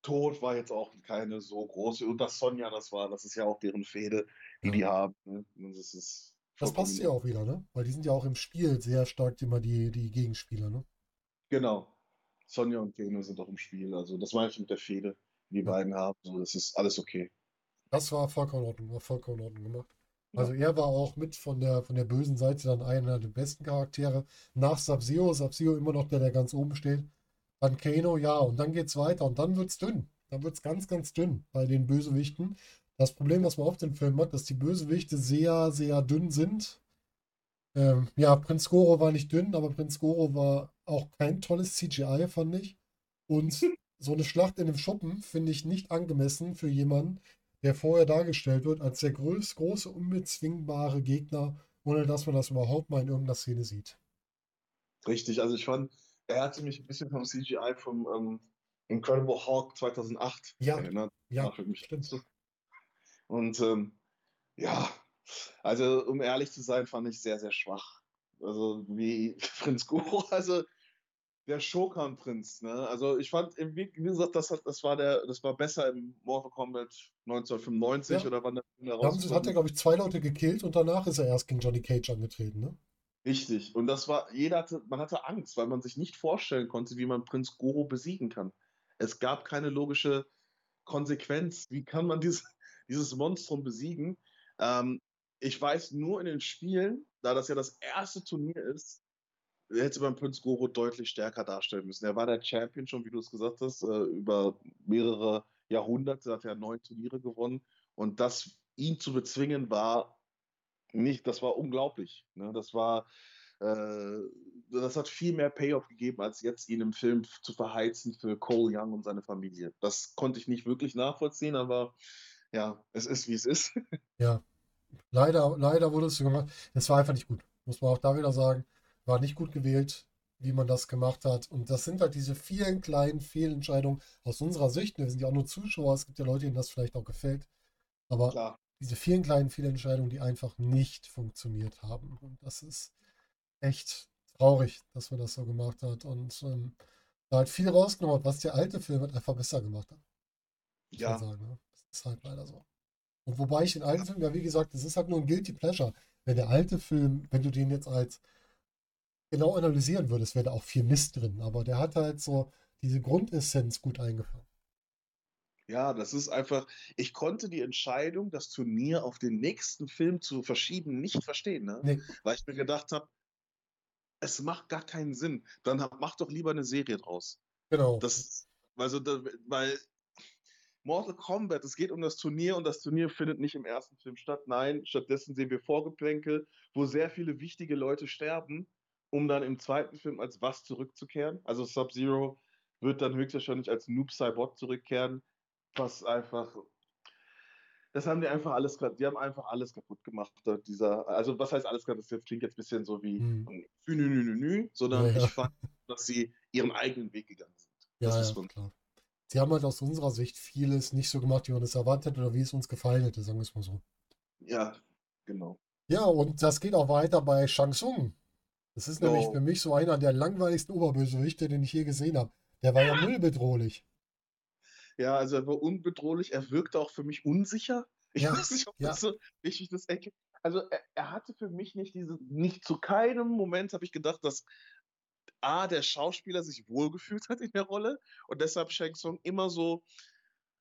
Tod war jetzt auch keine so große. Und dass Sonja das war, das ist ja auch deren Fehde, die Ja. die haben. Ne? Das ist Das passt ja auch wieder, ne? Weil die sind ja auch im Spiel sehr stark immer die, die Gegenspieler, ne? Genau. Sonja und Kano sind auch im Spiel. Also das meine ich mit der Fehde, die die Ja. beiden haben. So, das ist alles okay. Das war vollkommen in Ordnung, war vollkommen in Ordnung gemacht. Also er war auch mit von der, von der bösen Seite dann einer der besten Charaktere. Nach Sub-Zero, Sub-Zero immer noch der, der ganz oben steht. Dann Kano, ja, und dann geht's weiter und dann wird's dünn. Da wird es ganz, ganz dünn bei den Bösewichten. Das Problem, was man auf dem Film hat, dass die Bösewichte sehr, sehr dünn sind. Ähm, ja, Prinz Goro war nicht dünn, aber Prinz Goro war auch kein tolles CGI, fand ich. Und so eine Schlacht in dem Schuppen finde ich nicht angemessen für jemanden, der vorher dargestellt wird als der größ, große, unbezwingbare Gegner, ohne dass man das überhaupt mal in irgendeiner Szene sieht. Richtig, also ich fand, er hatte mich ein bisschen vom CGI vom ähm, Incredible Hulk 2008 Ja, erinnert. ja, für mich. stimmt. Und ähm, ja, also um ehrlich zu sein, fand ich sehr, sehr schwach. Also wie Prinz Goro, also der Shokan-Prinz, ne? Also ich fand, wie gesagt, das, hat, das, war der, das war besser im Mortal Kombat 1995 Ja. oder wann der Film Da hat er, glaube ich, zwei Leute gekillt und danach ist er erst gegen Johnny Cage angetreten, ne? Richtig. Und das war, jeder hatte, man hatte Angst, weil man sich nicht vorstellen konnte, wie man Prinz Goro besiegen kann. Es gab keine logische Konsequenz. Wie kann man dieses, dieses Monstrum besiegen? Ähm, ich weiß nur in den Spielen, da das ja das erste Turnier ist, hätte man Prinz Goro deutlich stärker darstellen müssen. Er war der Champion schon, wie du es gesagt hast, äh, über mehrere Jahrhunderte, hat er neun Turniere gewonnen. Und das ihn zu bezwingen war nicht, das war unglaublich. Ne? Das war, äh, das hat viel mehr Payoff gegeben, als jetzt ihn im Film zu verheizen für Cole Young und seine Familie. Das konnte ich nicht wirklich nachvollziehen, aber ja, es ist wie es ist. Ja. Leider, leider wurde es so gemacht. Es war einfach nicht gut. Muss man auch da wieder sagen. War nicht gut gewählt, wie man das gemacht hat. Und das sind halt diese vielen kleinen Fehlentscheidungen aus unserer Sicht. Wir sind ja auch nur Zuschauer. Es gibt ja Leute, denen das vielleicht auch gefällt. Aber Klar. diese vielen kleinen Fehlentscheidungen, die einfach nicht funktioniert haben. Und das ist echt traurig, dass man das so gemacht hat. Und ähm, da halt viel rausgenommen hat, was der alte Film halt einfach besser gemacht hat. Muss Ja, sagen. Ne? Das ist halt leider so. Und wobei ich den alten Film, ja, wie gesagt, das ist halt nur ein Guilty Pleasure. Wenn der alte Film, wenn du den jetzt als genau analysieren würdest, wäre da auch viel Mist drin. Aber der hat halt so diese Grundessenz gut eingefangen. ja, das ist einfach. Ich konnte die Entscheidung, das Turnier auf den nächsten Film zu verschieben, nicht verstehen, ne? Nee, Weil ich mir gedacht habe, es macht gar keinen Sinn. Dann hab, mach doch lieber eine Serie draus. genau. Das, also, da, weil Mortal Kombat, es geht um das Turnier und das Turnier findet nicht im ersten Film statt. Nein, stattdessen sehen wir Vorgeplänkel, wo sehr viele wichtige Leute sterben, um dann im zweiten Film als was zurückzukehren. Also Sub-Zero wird dann höchstwahrscheinlich als Noob Saibot zurückkehren, was einfach. Das haben die einfach alles, die haben einfach alles kaputt gemacht. Dieser, also was heißt alles kaputt? Das klingt jetzt ein bisschen so wie Hm. nü, nü, nü, nü, sondern Ja, ja. ich fand, dass sie ihren eigenen Weg gegangen sind. Ja, Das ist ja, klar. Sie haben halt aus unserer Sicht vieles nicht so gemacht, wie man es erwartet hätte oder wie es uns gefallen hätte, sagen wir es mal so. Ja, genau. Ja, und das geht auch weiter bei Shang Tsung. Das ist nämlich So. für mich so einer der langweiligsten Oberbösewichte, den ich je gesehen habe. Der war ja null bedrohlich. Ja, also er war unbedrohlich, er wirkte auch für mich unsicher. Ich Ja, weiß nicht, ob ja. das so richtig das erkennt. Also er, er hatte für mich nicht diese, nicht zu keinem Moment habe ich gedacht, dass A, der Schauspieler sich wohlgefühlt hat in der Rolle und deshalb Shang Tsung immer so,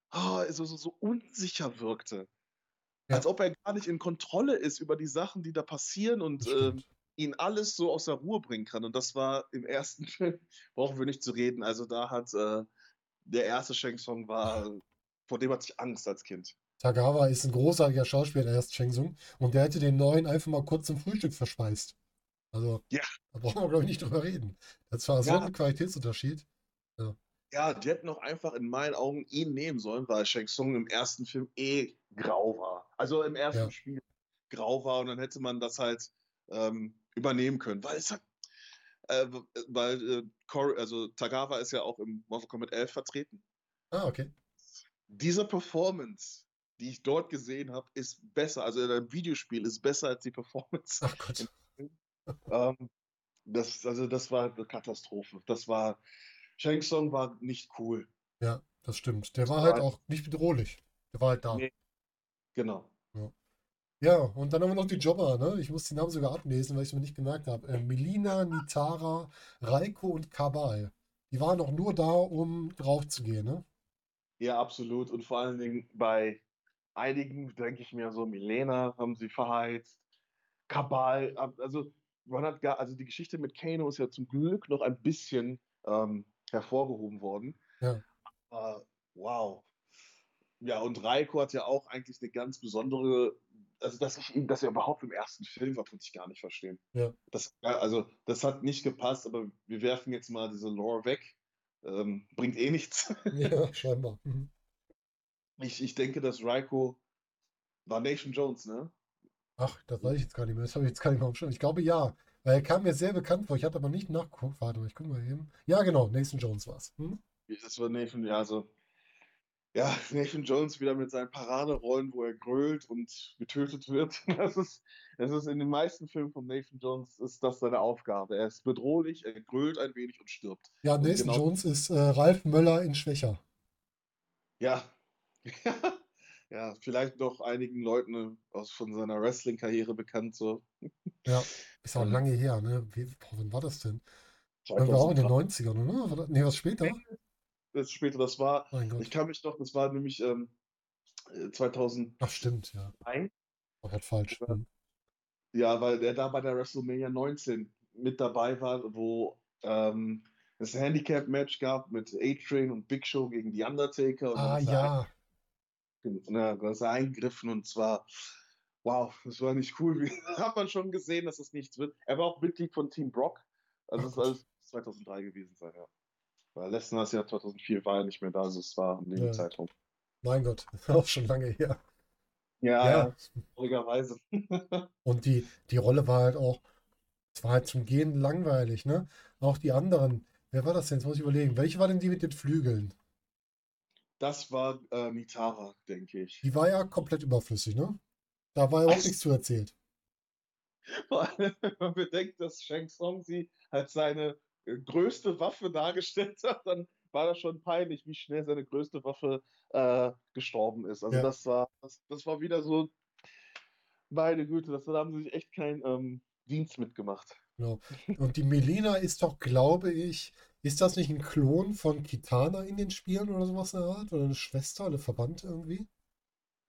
ah, so, so, so unsicher wirkte. Ja. Als ob er gar nicht in Kontrolle ist über die Sachen, die da passieren und ähm. Ihn alles so aus der Ruhe bringen kann. Und das war im ersten Film, brauchen wir nicht zu reden. Also da hat äh, der erste Shang Tsung war, vor dem hatte ich Angst als Kind. Tagawa ist ein großartiger Schauspieler, der erst Shang Tsung. Und der hätte den neuen einfach mal kurz zum Frühstück verspeist. Also, Ja. da brauchen wir, glaube ich, nicht drüber reden. Das war so Ja. ein Qualitätsunterschied. Ja, die hätten auch einfach in meinen Augen ihn nehmen sollen, weil Shang Tsung im ersten Film eh grau war. Also im ersten Ja. Spiel grau war und dann hätte man das halt ähm, übernehmen können. Weil es hat, äh, weil äh, Cor also Tagawa ist ja auch im Mortal Kombat 11 vertreten. Ah, okay. Diese Performance, die ich dort gesehen habe, ist besser. Also in einem Videospiel ist besser als die Performance. Ach Gott. Ähm, das, also das war eine Katastrophe. Das war, Shang Tsung war nicht cool. Ja, das stimmt. Der war halt halt- auch nicht bedrohlich. Der war halt da. Nee. Genau. Ja, und dann haben wir noch die Jobber, ne? Ich muss die Namen sogar ablesen, weil ich es mir nicht gemerkt habe. Äh, Melina, Nitara, Raiko und Kabal. Die waren auch nur da, um drauf zu gehen, ne? Ja, absolut. Und vor allen Dingen bei einigen, denke ich mir so, Milena haben sie verheizt, Kabal, ab- also man hat gar, also die Geschichte mit Kano ist ja zum Glück noch ein bisschen ähm, hervorgehoben worden. Ja. Aber wow. Ja, und Raiko hat ja auch eigentlich eine ganz besondere, also dass ich ihn, dass er überhaupt im ersten Film war, konnte ich gar nicht verstehen. Ja. Das, also das hat nicht gepasst, aber wir werfen jetzt mal diese Lore weg. Ähm, bringt eh nichts. Ja, scheinbar. Mhm. Ich, ich denke, dass Raiko war Nation Jones, ne? Ach, das weiß ich jetzt gar nicht mehr. Das habe ich jetzt gar nicht mehr umstellen. Ich glaube ja. Weil er kam mir sehr bekannt vor. Ich hatte aber nicht nachgeguckt. Warte mal, ich gucke mal eben. Ja, genau. Nathan Jones war es. Hm? Das war Nathan, ja, also. Ja, Nathan Jones wieder mit seinen Paraderollen, wo er grölt und getötet wird. Das ist, das ist in den meisten Filmen von Nathan Jones ist das seine Aufgabe. Er ist bedrohlich, er grölt ein wenig und stirbt. Ja, Nathan genau- Jones ist äh, Ralf Möller in Schwächer. Ja. ja, vielleicht noch einigen Leuten aus von seiner Wrestling-Karriere bekannt, so. Ja, ist auch lange her, ne? Wie, boah, wann war das denn? Das war auch in den 90ern, oder? Nee, was später? Das später, das war, Gott. ich kann mich noch, das war nämlich ähm, äh, 2001. Ach, stimmt, ja. War halt falsch. Ja. Weil der da bei der WrestleMania 19 mit dabei war, wo ähm, es ein Handicap-Match gab mit A-Train und Big Show gegen die Undertaker. Und Ah, er ja. ein- na, da ist er eingegriffen und zwar, wow, das war nicht cool. Hat man schon gesehen, dass das nichts wird. Er war auch Mitglied von Team Brock. Also es ist alles 2003 gewesen sein, ja. Weil letztes Jahr 2004 war er nicht mehr da, also es war in dem Ja. Zeitraum. Mein Gott, auch schon lange her. Ja, Ja. ja, traurigerweise. Und die, die Rolle war halt auch, es war halt zum Gehen langweilig, ne? Auch die anderen. Wer war das denn? Jetzt muss ich überlegen. Welche war denn die mit den Flügeln? Das war äh, Mitara, denke ich. Die war ja komplett überflüssig, ne? Da war ja überhaupt Ach. nichts zu erzählt. Vor allem, wenn man bedenkt, dass Shang Tsung sie als seine größte Waffe dargestellt hat, dann war das schon peinlich, wie schnell seine größte Waffe äh, gestorben ist. Also Ja. das war, das, das war wieder so, meine Güte, das, da haben sie sich echt keinen ähm, Dienst mitgemacht. Genau. Und die Melina ist doch, glaube ich, ist das nicht ein Klon von Kitana in den Spielen oder sowas in der Art? Oder eine Schwester, eine Verwandte irgendwie?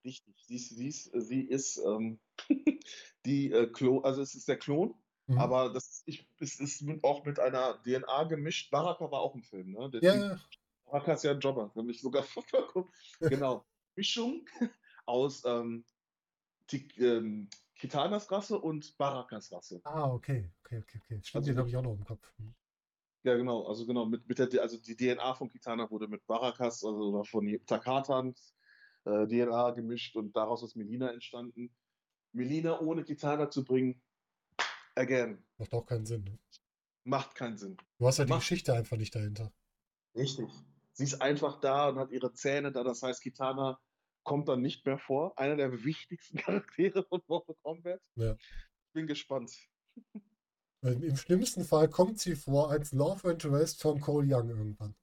Richtig, sie ist, sie ist, sie ist ähm, die äh, Klon, also es ist der Klon, Mhm. aber das ich, es ist auch mit einer DNA gemischt. Baraka war auch im Film, ne? Der Ja, ja, Baraka ist ja ein Jobber, nämlich sogar Genau. Mischung aus ähm, die, ähm, Kitanas Rasse und Barakas Rasse. Ah, okay, okay, okay, okay. Stimmt, Also den habe ich auch noch im Kopf. Hm. Ja, genau, also genau, mit, mit der, also die DNA von Kitana wurde mit Barakas, also oder von Takatans äh, DNA gemischt und daraus ist Melina entstanden. Melina ohne Kitana zu bringen, again, Macht auch keinen Sinn. Ne? macht keinen Sinn. Du hast ja die Geschichte einfach nicht dahinter. Richtig. Sie ist einfach da und hat ihre Zähne da, das heißt, Kitana kommt dann nicht mehr vor. Einer der wichtigsten Charaktere von Mortal Kombat. Ja. Ich bin gespannt. Im schlimmsten Fall kommt sie vor als Love Interest von Cole Young irgendwann.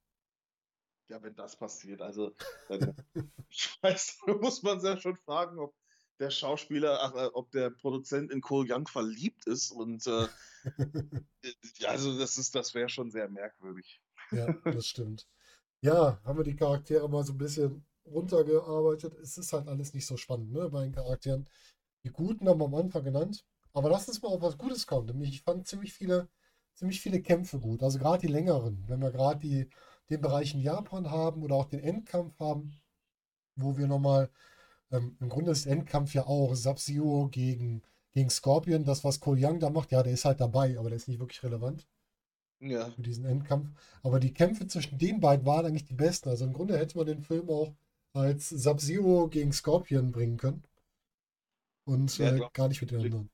Ja, wenn das passiert, also dann, ich weiß, da muss man sich ja schon fragen, ob der Schauspieler, ach, äh, ob der Produzent in Cole Young verliebt ist und äh, ja, also das ist, das wäre schon sehr merkwürdig. Ja, das stimmt. Ja, haben wir die Charaktere mal so ein bisschen runtergearbeitet. Es ist halt alles nicht so spannend, ne, bei den Charakteren. Die Guten haben wir am Anfang genannt. Aber lass uns mal auf was Gutes kommen. Nämlich, ich fand ziemlich viele, ziemlich viele Kämpfe gut. Also gerade die längeren. Wenn wir gerade die, den Bereich in Japan haben oder auch den Endkampf haben, wo wir nochmal, ähm, im Grunde ist Endkampf ja auch Sub-Zero gegen, gegen Scorpion. Das, was Cole Young da macht, ja, der ist halt dabei, aber der ist nicht wirklich relevant Ja, für diesen Endkampf. Aber die Kämpfe zwischen den beiden waren eigentlich die besten. Also im Grunde hätte man den Film auch als Sub-Zero gegen Scorpion bringen können. Und Ja, äh, gar nicht mit den anderen.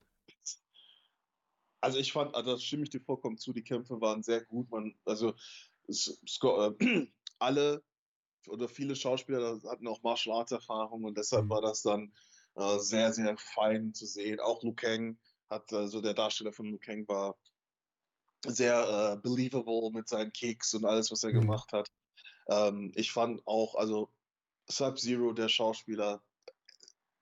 Also ich fand, also das stimme ich dir vollkommen zu, die Kämpfe waren sehr gut. Man, also es, äh, alle oder viele Schauspieler hatten auch Martial Arts Erfahrung und deshalb Mhm. war das dann äh, sehr, sehr fein zu sehen. Auch Liu Kang hat, also der Darsteller von Liu Kang war sehr äh, believable mit seinen Kicks und alles, was er Mhm. gemacht hat. Ähm, ich fand auch, also Sub-Zero, der Schauspieler,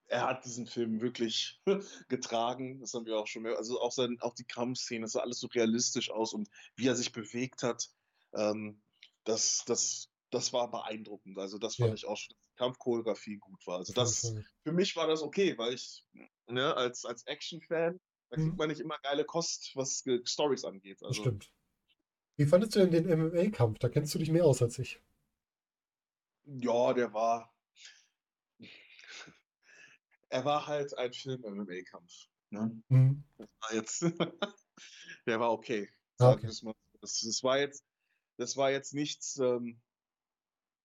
er hat diesen Film wirklich getragen. Das haben wir auch schon mehr. Also auch, sein, auch die Kampfszene, das sah alles so realistisch aus und wie er sich bewegt hat, ähm, das, das, das war beeindruckend. Also das fand Ja. ich auch schon, dass die Kampfchoreografie gut war. Also das, für mich war das okay, weil ich, ne, als, als Action-Fan, da kriegt Mhm. man nicht immer geile Kost, was Stories angeht. Also stimmt. Wie fandest du denn den MMA-Kampf? Da kennst du dich mehr aus als ich. Ja, der war. Er war halt ein Film-MMA-Kampf. Ne? Mhm. Das war jetzt. der war okay. Ah, okay. Das, das war jetzt, das war jetzt nichts ähm,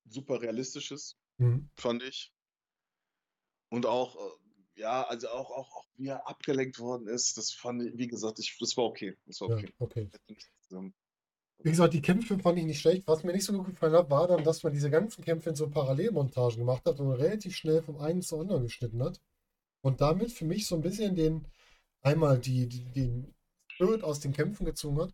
super Realistisches, Mhm. fand ich. Und auch, äh, ja, also auch, auch, auch wie er abgelenkt worden ist, das fand ich, wie gesagt, ich, das war okay. Das war Ja, okay. okay. Wie gesagt, die Kämpfe fand ich nicht schlecht. Was mir nicht so gut gefallen hat, war dann, dass man diese ganzen Kämpfe in so Parallelmontagen gemacht hat und relativ schnell vom einen zum anderen geschnitten hat. Und damit für mich so ein bisschen den, einmal die, die, den Spirit aus den Kämpfen gezogen hat.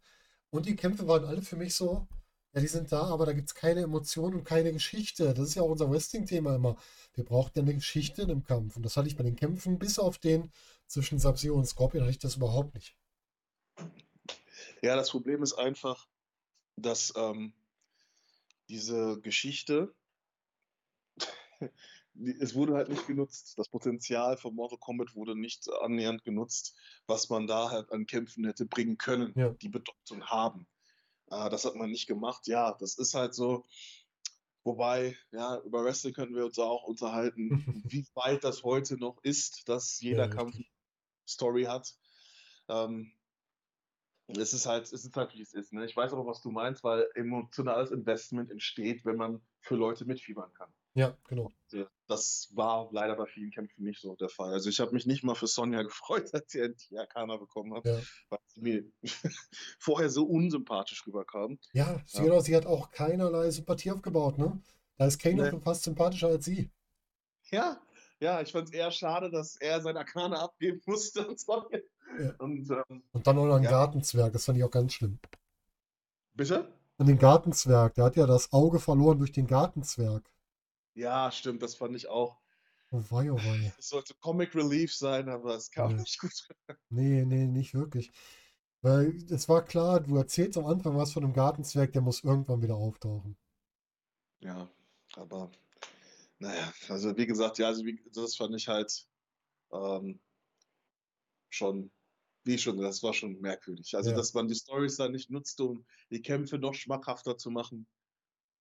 Und die Kämpfe waren alle für mich so, ja, die sind da, aber da gibt es keine Emotionen und keine Geschichte. Das ist ja auch unser Wrestling-Thema immer. Wir brauchen ja eine Geschichte in einem Kampf. Und das hatte ich bei den Kämpfen, bis auf den zwischen Sub-Zero und Scorpion, hatte ich das überhaupt nicht. Ja, das Problem ist einfach, dass ähm, diese Geschichte, es wurde halt nicht genutzt. Das Potenzial von Mortal Kombat wurde nicht annähernd genutzt, was man da halt an Kämpfen hätte bringen können, Ja. die Bedeutung haben. Äh, das hat man nicht gemacht. Ja, das ist halt so. Wobei, ja, über Wrestling können wir uns auch unterhalten, wie weit das heute noch ist, dass jeder Ja, Kampf Story hat. Ähm, es ist halt, es ist halt, wie es ist. Ne? Ich weiß aber, was du meinst, weil emotionales Investment entsteht, wenn man für Leute mitfiebern kann. Ja, genau. Das war leider bei vielen Kämpfen nicht so der Fall. Also ich habe mich nicht mal für Sonja gefreut, als sie endlich Arcana bekommen hat, Ja. weil mir vorher so unsympathisch rüberkam. Ja, sie, Ja. sie hat auch keinerlei Sympathie aufgebaut, ne? Da ist Kane Nee. fast sympathischer als sie. Ja, ja, ich fand es eher schade, dass er sein Arcana abgeben musste und. Ja. Und ähm, Und dann auch noch ein Ja. Gartenzwerg, das fand ich auch ganz schlimm. bitte? Und den Gartenzwerg, der hat ja das Auge verloren durch den Gartenzwerg. Ja, stimmt, das fand ich auch. Oh wei, oh wei. Es sollte Comic Relief sein, aber es kam Ja. nicht gut. Nee, nee, nicht wirklich. Weil es war klar, du erzählst am Anfang was von einem Gartenzwerg, der muss irgendwann wieder auftauchen. Ja, aber naja, also wie gesagt, ja, also wie, das fand ich halt ähm, schon, wie schon, das war schon merkwürdig. Also, Ja. dass man die Storys da nicht nutzte, um die Kämpfe noch schmackhafter zu machen,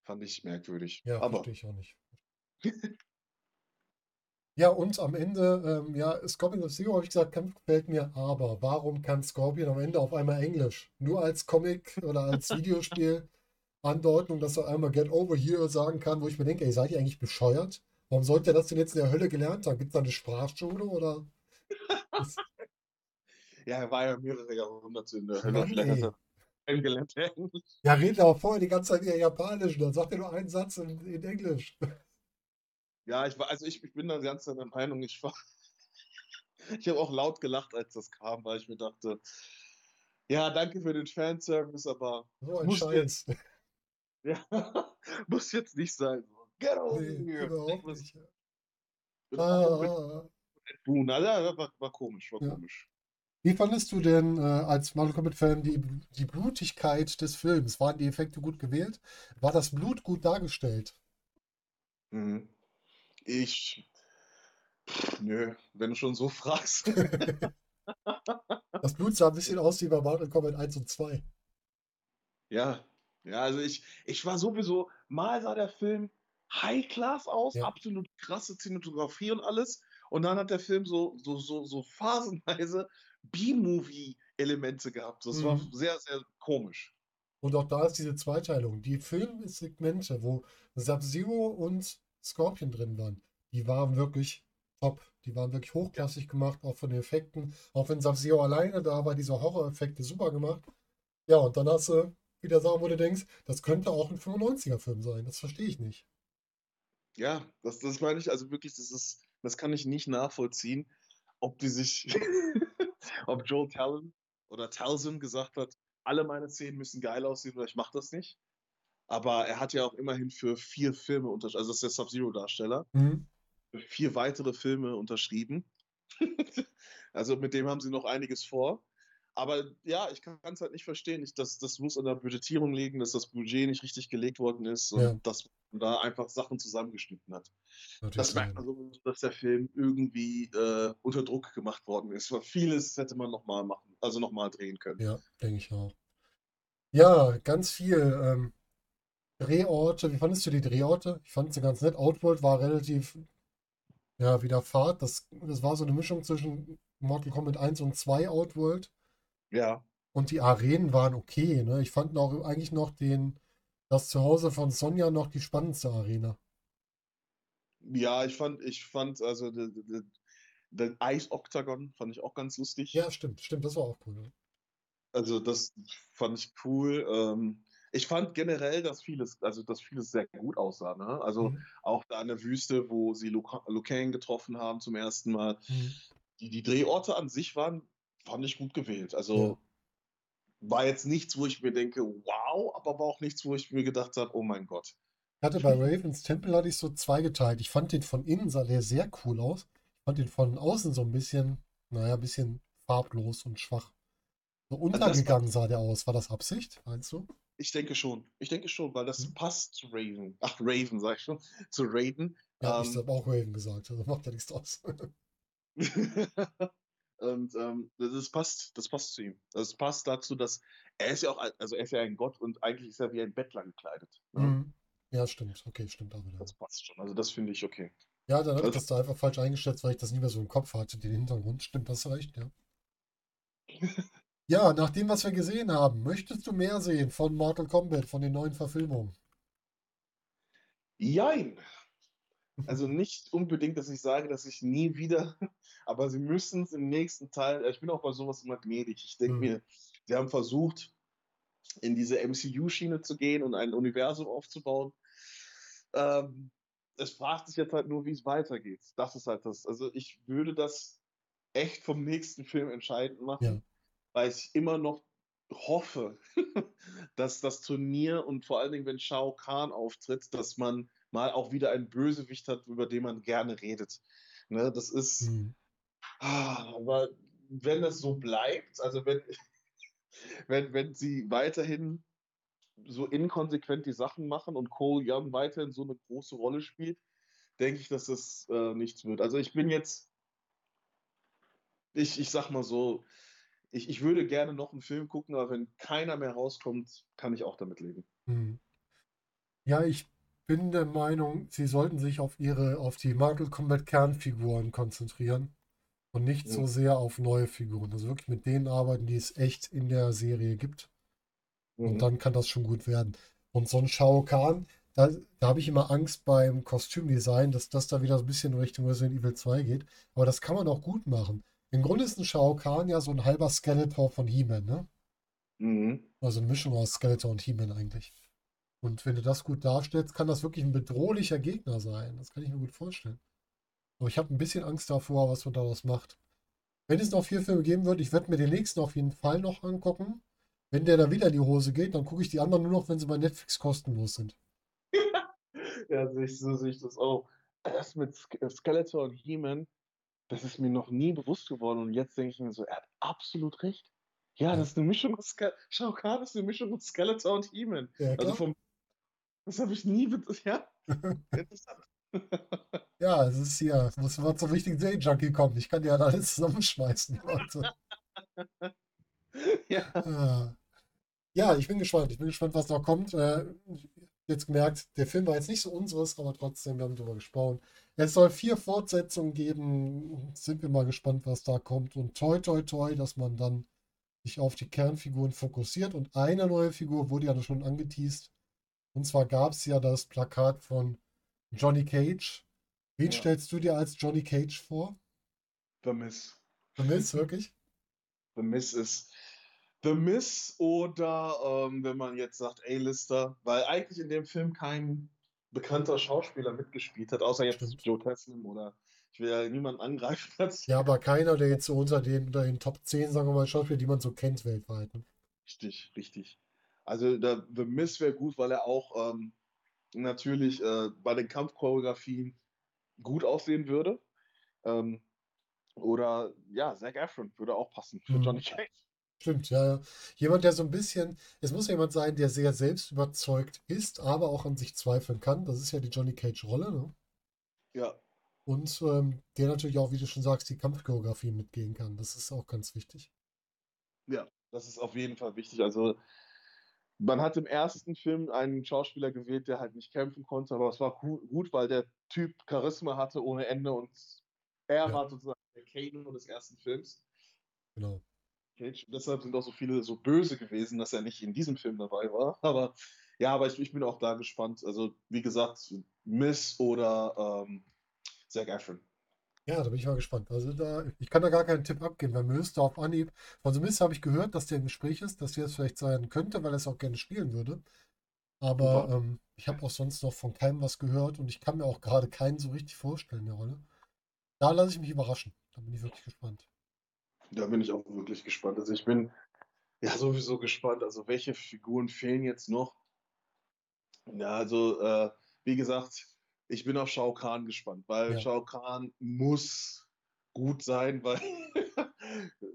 fand ich merkwürdig. Ja, aber verstehe ich auch nicht. Ja, und am Ende, ähm, ja, Scorpion of Zero habe ich gesagt, Kampf gefällt mir, aber warum kann Scorpion am Ende auf einmal Englisch? Nur als Comic oder als Videospiel Andeutung, dass er einmal Get Over Here sagen kann, wo ich mir denke, ey, seid ihr eigentlich bescheuert? Warum sollte er das denn jetzt in der Hölle gelernt haben? Gibt es da eine Sprachschule oder? Ja, er war ja mehrere Jahrhunderte in der Hölle. Ey. er kennengelernt. Ja, redet aber vorher die ganze Zeit wieder Japanisch, dann sagt er nur einen Satz in, in Englisch. Ja, ich war, also ich, ich bin da ganz der Meinung, ich war, ich habe auch laut gelacht, als das kam, weil ich mir dachte, ja, danke für den Fanservice, aber So Muss Scheiß. ja, muss jetzt nicht sein. Get over Nee, here. überhaupt Was- nicht. mit Ah, mit ah, ah. Ja, war, war komisch, war Ja. komisch. Wie fandest du denn äh, als Mortal Kombat-Fan die, die Blutigkeit des Films? Waren die Effekte gut gewählt? War das Blut gut dargestellt? Mhm. Ich, pff, nö, wenn du schon so fragst. Das Blut sah ein bisschen aus wie bei Mortal Kombat 1 und 2. Ja, ja, also ich, ich war sowieso, mal sah der Film High Class aus, Ja. absolut krasse Cinematografie und alles. Und dann hat der Film so, so, so, so phasenweise B-Movie-Elemente gehabt. Das war Mhm. sehr, sehr komisch. Und auch da ist diese Zweiteilung. Die Filmsegmente, wo Sub-Zero und Scorpion drin waren, die waren wirklich top. Die waren wirklich hochklassig gemacht, auch von den Effekten. Auch wenn Sub-Zero alleine da war, diese Horror-Effekte super gemacht. Ja, und dann hast du wieder Sachen, wo du denkst, das könnte auch ein 95er-Film sein. Das verstehe ich nicht. Ja, das, das meine ich, also wirklich, das ist, das kann ich nicht nachvollziehen, ob die sich, ob Joel Talon oder Talzin gesagt hat, alle meine Szenen müssen geil aussehen oder ich mache das nicht. Aber er hat ja auch immerhin für vier Filme unterschrieben, also das ist der Sub-Zero-Darsteller, Mhm. für vier weitere Filme unterschrieben. also mit dem haben sie noch einiges vor. Aber ja, ich kann es halt nicht verstehen. Ich, das, das muss an der Budgetierung liegen, dass das Budget nicht richtig gelegt worden ist und Ja. dass man da einfach Sachen zusammengeschnitten hat. Natürlich Das merkt man so, dass der Film irgendwie äh, unter Druck gemacht worden ist. Weil vieles hätte man nochmal machen, also nochmal drehen können. Ja, denke ich auch. Ja, ganz viel. Ähm, Drehorte, wie fandest du die Drehorte? Ich fand sie ganz nett. Outworld war relativ, ja, wieder Fahrt. Das, das war so eine Mischung zwischen Mortal Kombat 1 und 2 Outworld. Ja. Und die Arenen waren okay, ne? Ich fand auch eigentlich noch den, das Zuhause von Sonja noch die spannendste Arena. Ja, ich fand, ich fand, also der Ice Octagon fand ich auch ganz lustig. Ja, stimmt, stimmt, das war auch cool. Ne? Also das fand ich cool. Ähm, ich fand generell, dass vieles, also dass vieles sehr gut aussah. Ne? Also mhm. auch da in der Wüste, wo sie Lucane getroffen haben zum ersten Mal. Mhm. Die, die Drehorte an sich waren, fand ich gut gewählt. Also ja. war jetzt nichts, wo ich mir denke, wow, aber war auch nichts, wo ich mir gedacht habe, oh mein Gott. Ich hatte bei Ravens Tempel hatte ich so zweigeteilt. Ich fand den von innen sah der sehr cool aus. Ich fand den von außen so ein bisschen, naja, ein bisschen farblos und schwach. So also untergegangen sah der aus. War das Absicht, meinst du? Ich denke schon. Ich denke schon, weil das hm. passt zu Raven. Ach, Raven, sag ich schon. Zu Raiden. Ja, ähm, ich habe auch Raven gesagt, also macht ja nichts aus. und ähm, das passt, das passt zu ihm. Das passt dazu, dass er ist ja auch, also er ist ja ein Gott und eigentlich ist er wie ein Bettler gekleidet. Ne? Mhm. Ja, stimmt. Okay, stimmt auch wieder. Das passt schon. Also das finde ich okay. Ja, dann habe ich das da einfach falsch eingeschätzt, weil ich das nie mehr so im Kopf hatte, den Hintergrund. Stimmt, das recht, ja. Ja, nach dem, was wir gesehen haben, möchtest du mehr sehen von Mortal Kombat, von den neuen Verfilmungen? Jein. Also nicht unbedingt, dass ich sage, dass ich nie wieder, aber sie müssen es im nächsten Teil, ich bin auch bei sowas immer gnädig. Ich denke mhm. mir, sie haben versucht, in diese MCU-Schiene zu gehen und ein Universum aufzubauen. Ähm, es fragt sich jetzt halt nur, wie es weitergeht. Das ist halt das. Also ich würde das echt vom nächsten Film entscheidend machen. Ja weil ich immer noch hoffe, dass das Turnier und vor allen Dingen, wenn Shao Kahn auftritt, dass man mal auch wieder einen Bösewicht hat, über den man gerne redet. Ne, das ist, mhm. ah, aber wenn das so bleibt, also wenn, wenn, wenn sie weiterhin so inkonsequent die Sachen machen und Cole Young weiterhin so eine große Rolle spielt, denke ich, dass das äh, nichts wird. Also ich bin jetzt, ich, ich sag mal so, ich, ich würde gerne noch einen Film gucken, aber wenn keiner mehr rauskommt, kann ich auch damit leben. Hm. Ja, ich bin der Meinung, sie sollten sich auf ihre, auf die Mortal Kombat Kernfiguren konzentrieren und nicht mhm. so sehr auf neue Figuren. Also wirklich mit denen arbeiten, die es echt in der Serie gibt. Mhm. Und dann kann das schon gut werden. Und so ein Shao Kahn, da, da habe ich immer Angst beim Kostümdesign, dass das da wieder so ein bisschen in Richtung Resident Evil 2 geht. Aber das kann man auch gut machen. Im Grunde ist ein Shao Kahn ja so ein halber Skeletor von He-Man, ne? Mhm. Also eine Mischung aus Skeletor und He-Man eigentlich. Und wenn du das gut darstellst, kann das wirklich ein bedrohlicher Gegner sein. Das kann ich mir gut vorstellen. Aber ich habe ein bisschen Angst davor, was man daraus macht. Wenn es noch vier Filme geben wird, ich werde mir den nächsten auf jeden Fall noch angucken. Wenn der da wieder in die Hose geht, dann gucke ich die anderen nur noch, wenn sie bei Netflix kostenlos sind. ja, so sehe ich das auch. Das mit Skeletor und He-Man, das ist mir noch nie bewusst geworden und jetzt denke ich mir so, er hat absolut recht. Ja, das ist eine Mischung aus Ske Shao Kahn ist eine Mischung aus Skeletor und He-Man. Ja, also vom das habe ich nie ja. Interessant. ja, es ist hier, muss mal zum richtigen Day-Junkie kommen. Ich kann dir halt alles zusammenschmeißen, Leute. ja. ja. Ja, ich bin gespannt. Ich bin gespannt, was noch kommt. Äh, jetzt gemerkt, der Film war jetzt nicht so unseres, aber trotzdem, wir haben darüber gesprochen. Es soll vier Fortsetzungen geben. Sind wir mal gespannt, was da kommt. Und toi, toi, toi, dass man dann sich auf die Kernfiguren fokussiert. Und eine neue Figur wurde ja schon angeteased. Und zwar gab es ja das Plakat von Johnny Cage. Wen ja. stellst du dir als Johnny Cage vor? The Miss. The Miss, wirklich? The Miss ist The Miss oder ähm, wenn man jetzt sagt A-Lister, weil eigentlich in dem Film kein bekannter Schauspieler mitgespielt hat, außer jetzt Stimmt. Joe Taslim oder ich will ja niemanden angreifen. Ja, aber keiner, der jetzt so unter den, unter den Top 10, sagen wir mal, Schauspieler, die man so kennt weltweit. Ne? Richtig, richtig. Also der The Miss wäre gut, weil er auch ähm, natürlich äh, bei den Kampfchoreografien gut aussehen würde. Ähm, oder ja, Zac Efron würde auch passen für mhm. Johnny Cage. Stimmt, ja. Jemand, der so ein bisschen, es muss jemand sein, der sehr selbst überzeugt ist, aber auch an sich zweifeln kann. Das ist ja die Johnny Cage-Rolle, ne? Ja. Und ähm, der natürlich auch, wie du schon sagst, die Kampfchoreografie mitgehen kann. Das ist auch ganz wichtig. Ja, das ist auf jeden Fall wichtig. Also man hat im ersten Film einen Schauspieler gewählt, der halt nicht kämpfen konnte, aber es war gut, weil der Typ Charisma hatte ohne Ende und er ja. war sozusagen der Kano des ersten Films. Genau. Cage. Deshalb sind auch so viele so böse gewesen, dass er nicht in diesem Film dabei war. Aber ja, aber ich, ich bin auch da gespannt. Also, wie gesagt, Miss oder ähm, Zac Efron. Ja, da bin ich mal gespannt. Also da, ich kann da gar keinen Tipp abgeben, weil Miss da auf Anhieb. Von so Miss habe ich gehört, dass der im Gespräch ist, dass der es vielleicht sein könnte, weil er es auch gerne spielen würde. Aber ähm, ich habe auch sonst noch von keinem was gehört und ich kann mir auch gerade keinen so richtig vorstellen, der Rolle. Da lasse ich mich überraschen. Da bin ich wirklich gespannt. Da bin ich auch wirklich gespannt. Also ich bin ja sowieso gespannt. Also welche Figuren fehlen jetzt noch? Ja, also äh, wie gesagt, ich bin auf Shao Kahn gespannt, weil ja. Shao Kahn muss gut sein, weil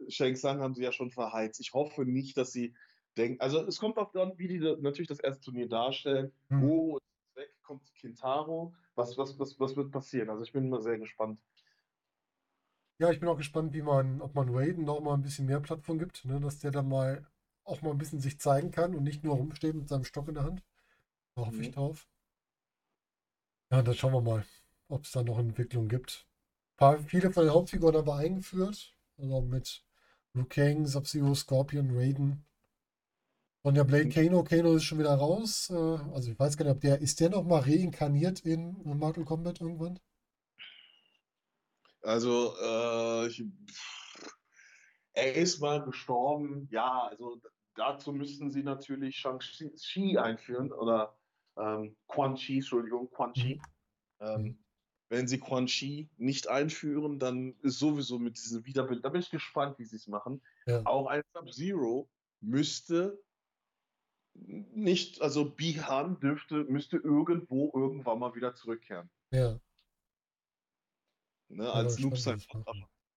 Shang Tsung haben sie ja schon verheizt. Ich hoffe nicht, dass sie denken, also es kommt auch dann, wie die natürlich das erste Turnier darstellen. Hm. Wo weg kommt Kintaro? Was, was, was, was wird passieren? Also ich bin immer sehr gespannt. Ja, ich bin auch gespannt, wie man, ob man Raiden noch mal ein bisschen mehr Plattform gibt, ne, dass der dann mal auch mal ein bisschen sich zeigen kann und nicht nur rumsteht mit seinem Stock in der Hand. Da hoffe mhm. ich drauf. Ja, dann schauen wir mal, ob es da noch Entwicklung gibt. Ein paar, viele von den Hauptfiguren haben wir eingeführt. Also mit Liu Kang, Sub-Zero, Scorpion, Raiden. Und der Blade Kano, Kano ist schon wieder raus. Äh, also ich weiß gar nicht, ob der, ist der noch mal reinkarniert in Mortal Kombat irgendwann? Also, äh, ich, er ist mal gestorben. Ja, also dazu müssten sie natürlich Shang-Chi einführen oder ähm, Quan Chi, Entschuldigung, Quan Chi. Mhm. Ähm, wenn sie Quan Chi nicht einführen, dann ist sowieso mit diesem Wiederbild, da bin ich gespannt, wie sie es machen. Ja. Auch ein Sub-Zero müsste nicht, also Bihan dürfte, müsste irgendwo irgendwann mal wieder zurückkehren. Ja. Ne, als Noob sein.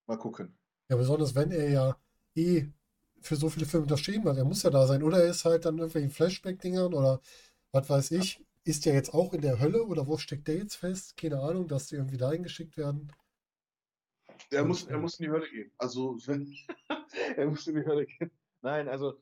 Mal gucken. Ja, besonders wenn er ja eh für so viele Filme unterschrieben hat. Er muss ja da sein. Oder er ist halt dann irgendwelchen Flashback-Dingern oder was weiß ich. Ja. Ist der jetzt auch in der Hölle oder wo steckt der jetzt fest? Keine Ahnung, dass die irgendwie dahin geschickt werden. Er muss, er muss in die Hölle gehen. Also, wenn, er muss in die Hölle gehen. Nein, also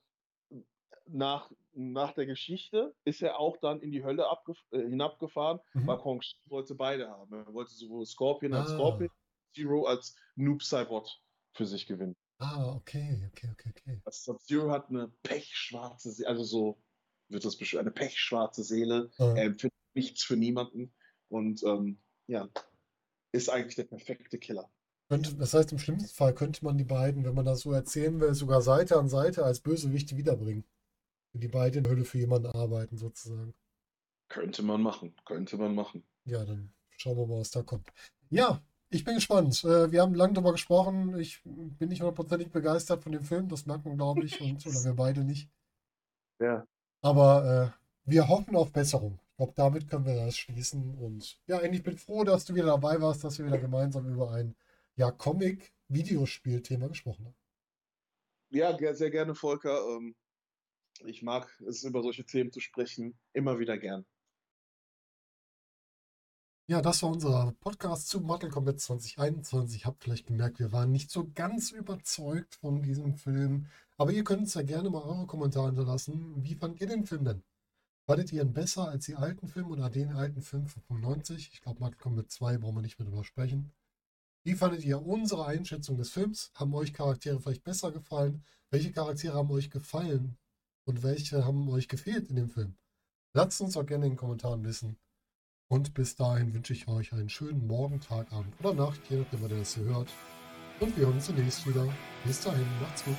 nach, nach der Geschichte ist er auch dann in die Hölle äh, hinabgefahren, mhm. weil Kong wollte beide haben. Er wollte sowohl Scorpion als ah. Scorpion, Zero als Noob Cybot für sich gewinnen. Ah, okay, okay, okay, okay. Also Sub-Zero hat eine pechschwarze, Seele, also so wird das beschrieben, eine pechschwarze Seele. Ah. Er empfindet nichts für niemanden und ähm, ja, ist eigentlich der perfekte Killer. das heißt, im schlimmsten Fall könnte man die beiden, wenn man das so erzählen will, sogar Seite an Seite als Bösewichte wiederbringen. Wenn die beiden in Hölle für jemanden arbeiten, sozusagen. Könnte man machen, könnte man machen. Ja, dann schauen wir mal, was da kommt. Ja, ich bin gespannt. Äh, wir haben lange darüber gesprochen. Ich bin nicht hundertprozentig begeistert von dem Film, das merkt man, glaube ich, und, oder wir beide nicht. Ja. Aber äh, wir hoffen auf Besserung. Ich glaube, damit können wir das schließen. Und ja, ich bin froh, dass du wieder dabei warst, dass wir wieder gemeinsam über ein ja, Comic-Videospiel-Thema gesprochen haben. Ja, sehr gerne, Volker. Ähm, ich mag es, über solche Themen zu sprechen, immer wieder gern. Ja, das war unser Podcast zu Mortal Kombat 2021. Habt vielleicht gemerkt, wir waren nicht so ganz überzeugt von diesem Film. Aber ihr könnt uns ja gerne mal eure Kommentare hinterlassen. Wie fandet ihr den Film denn? Fandet ihr ihn besser als die alten Filme oder den alten Film von 95? Ich glaube, Mortal Kombat 2 brauchen wir nicht mehr drüber sprechen. Wie fandet ihr unsere Einschätzung des Films? Haben euch Charaktere vielleicht besser gefallen? Welche Charaktere haben euch gefallen? Und welche haben euch gefehlt in dem Film? Lasst uns auch gerne in den Kommentaren wissen. Und bis dahin wünsche ich euch einen schönen Morgen, Tag, Abend oder Nacht, je nachdem, ihr das hier hört. Und wir hören uns demnächst wieder. Bis dahin, macht's gut.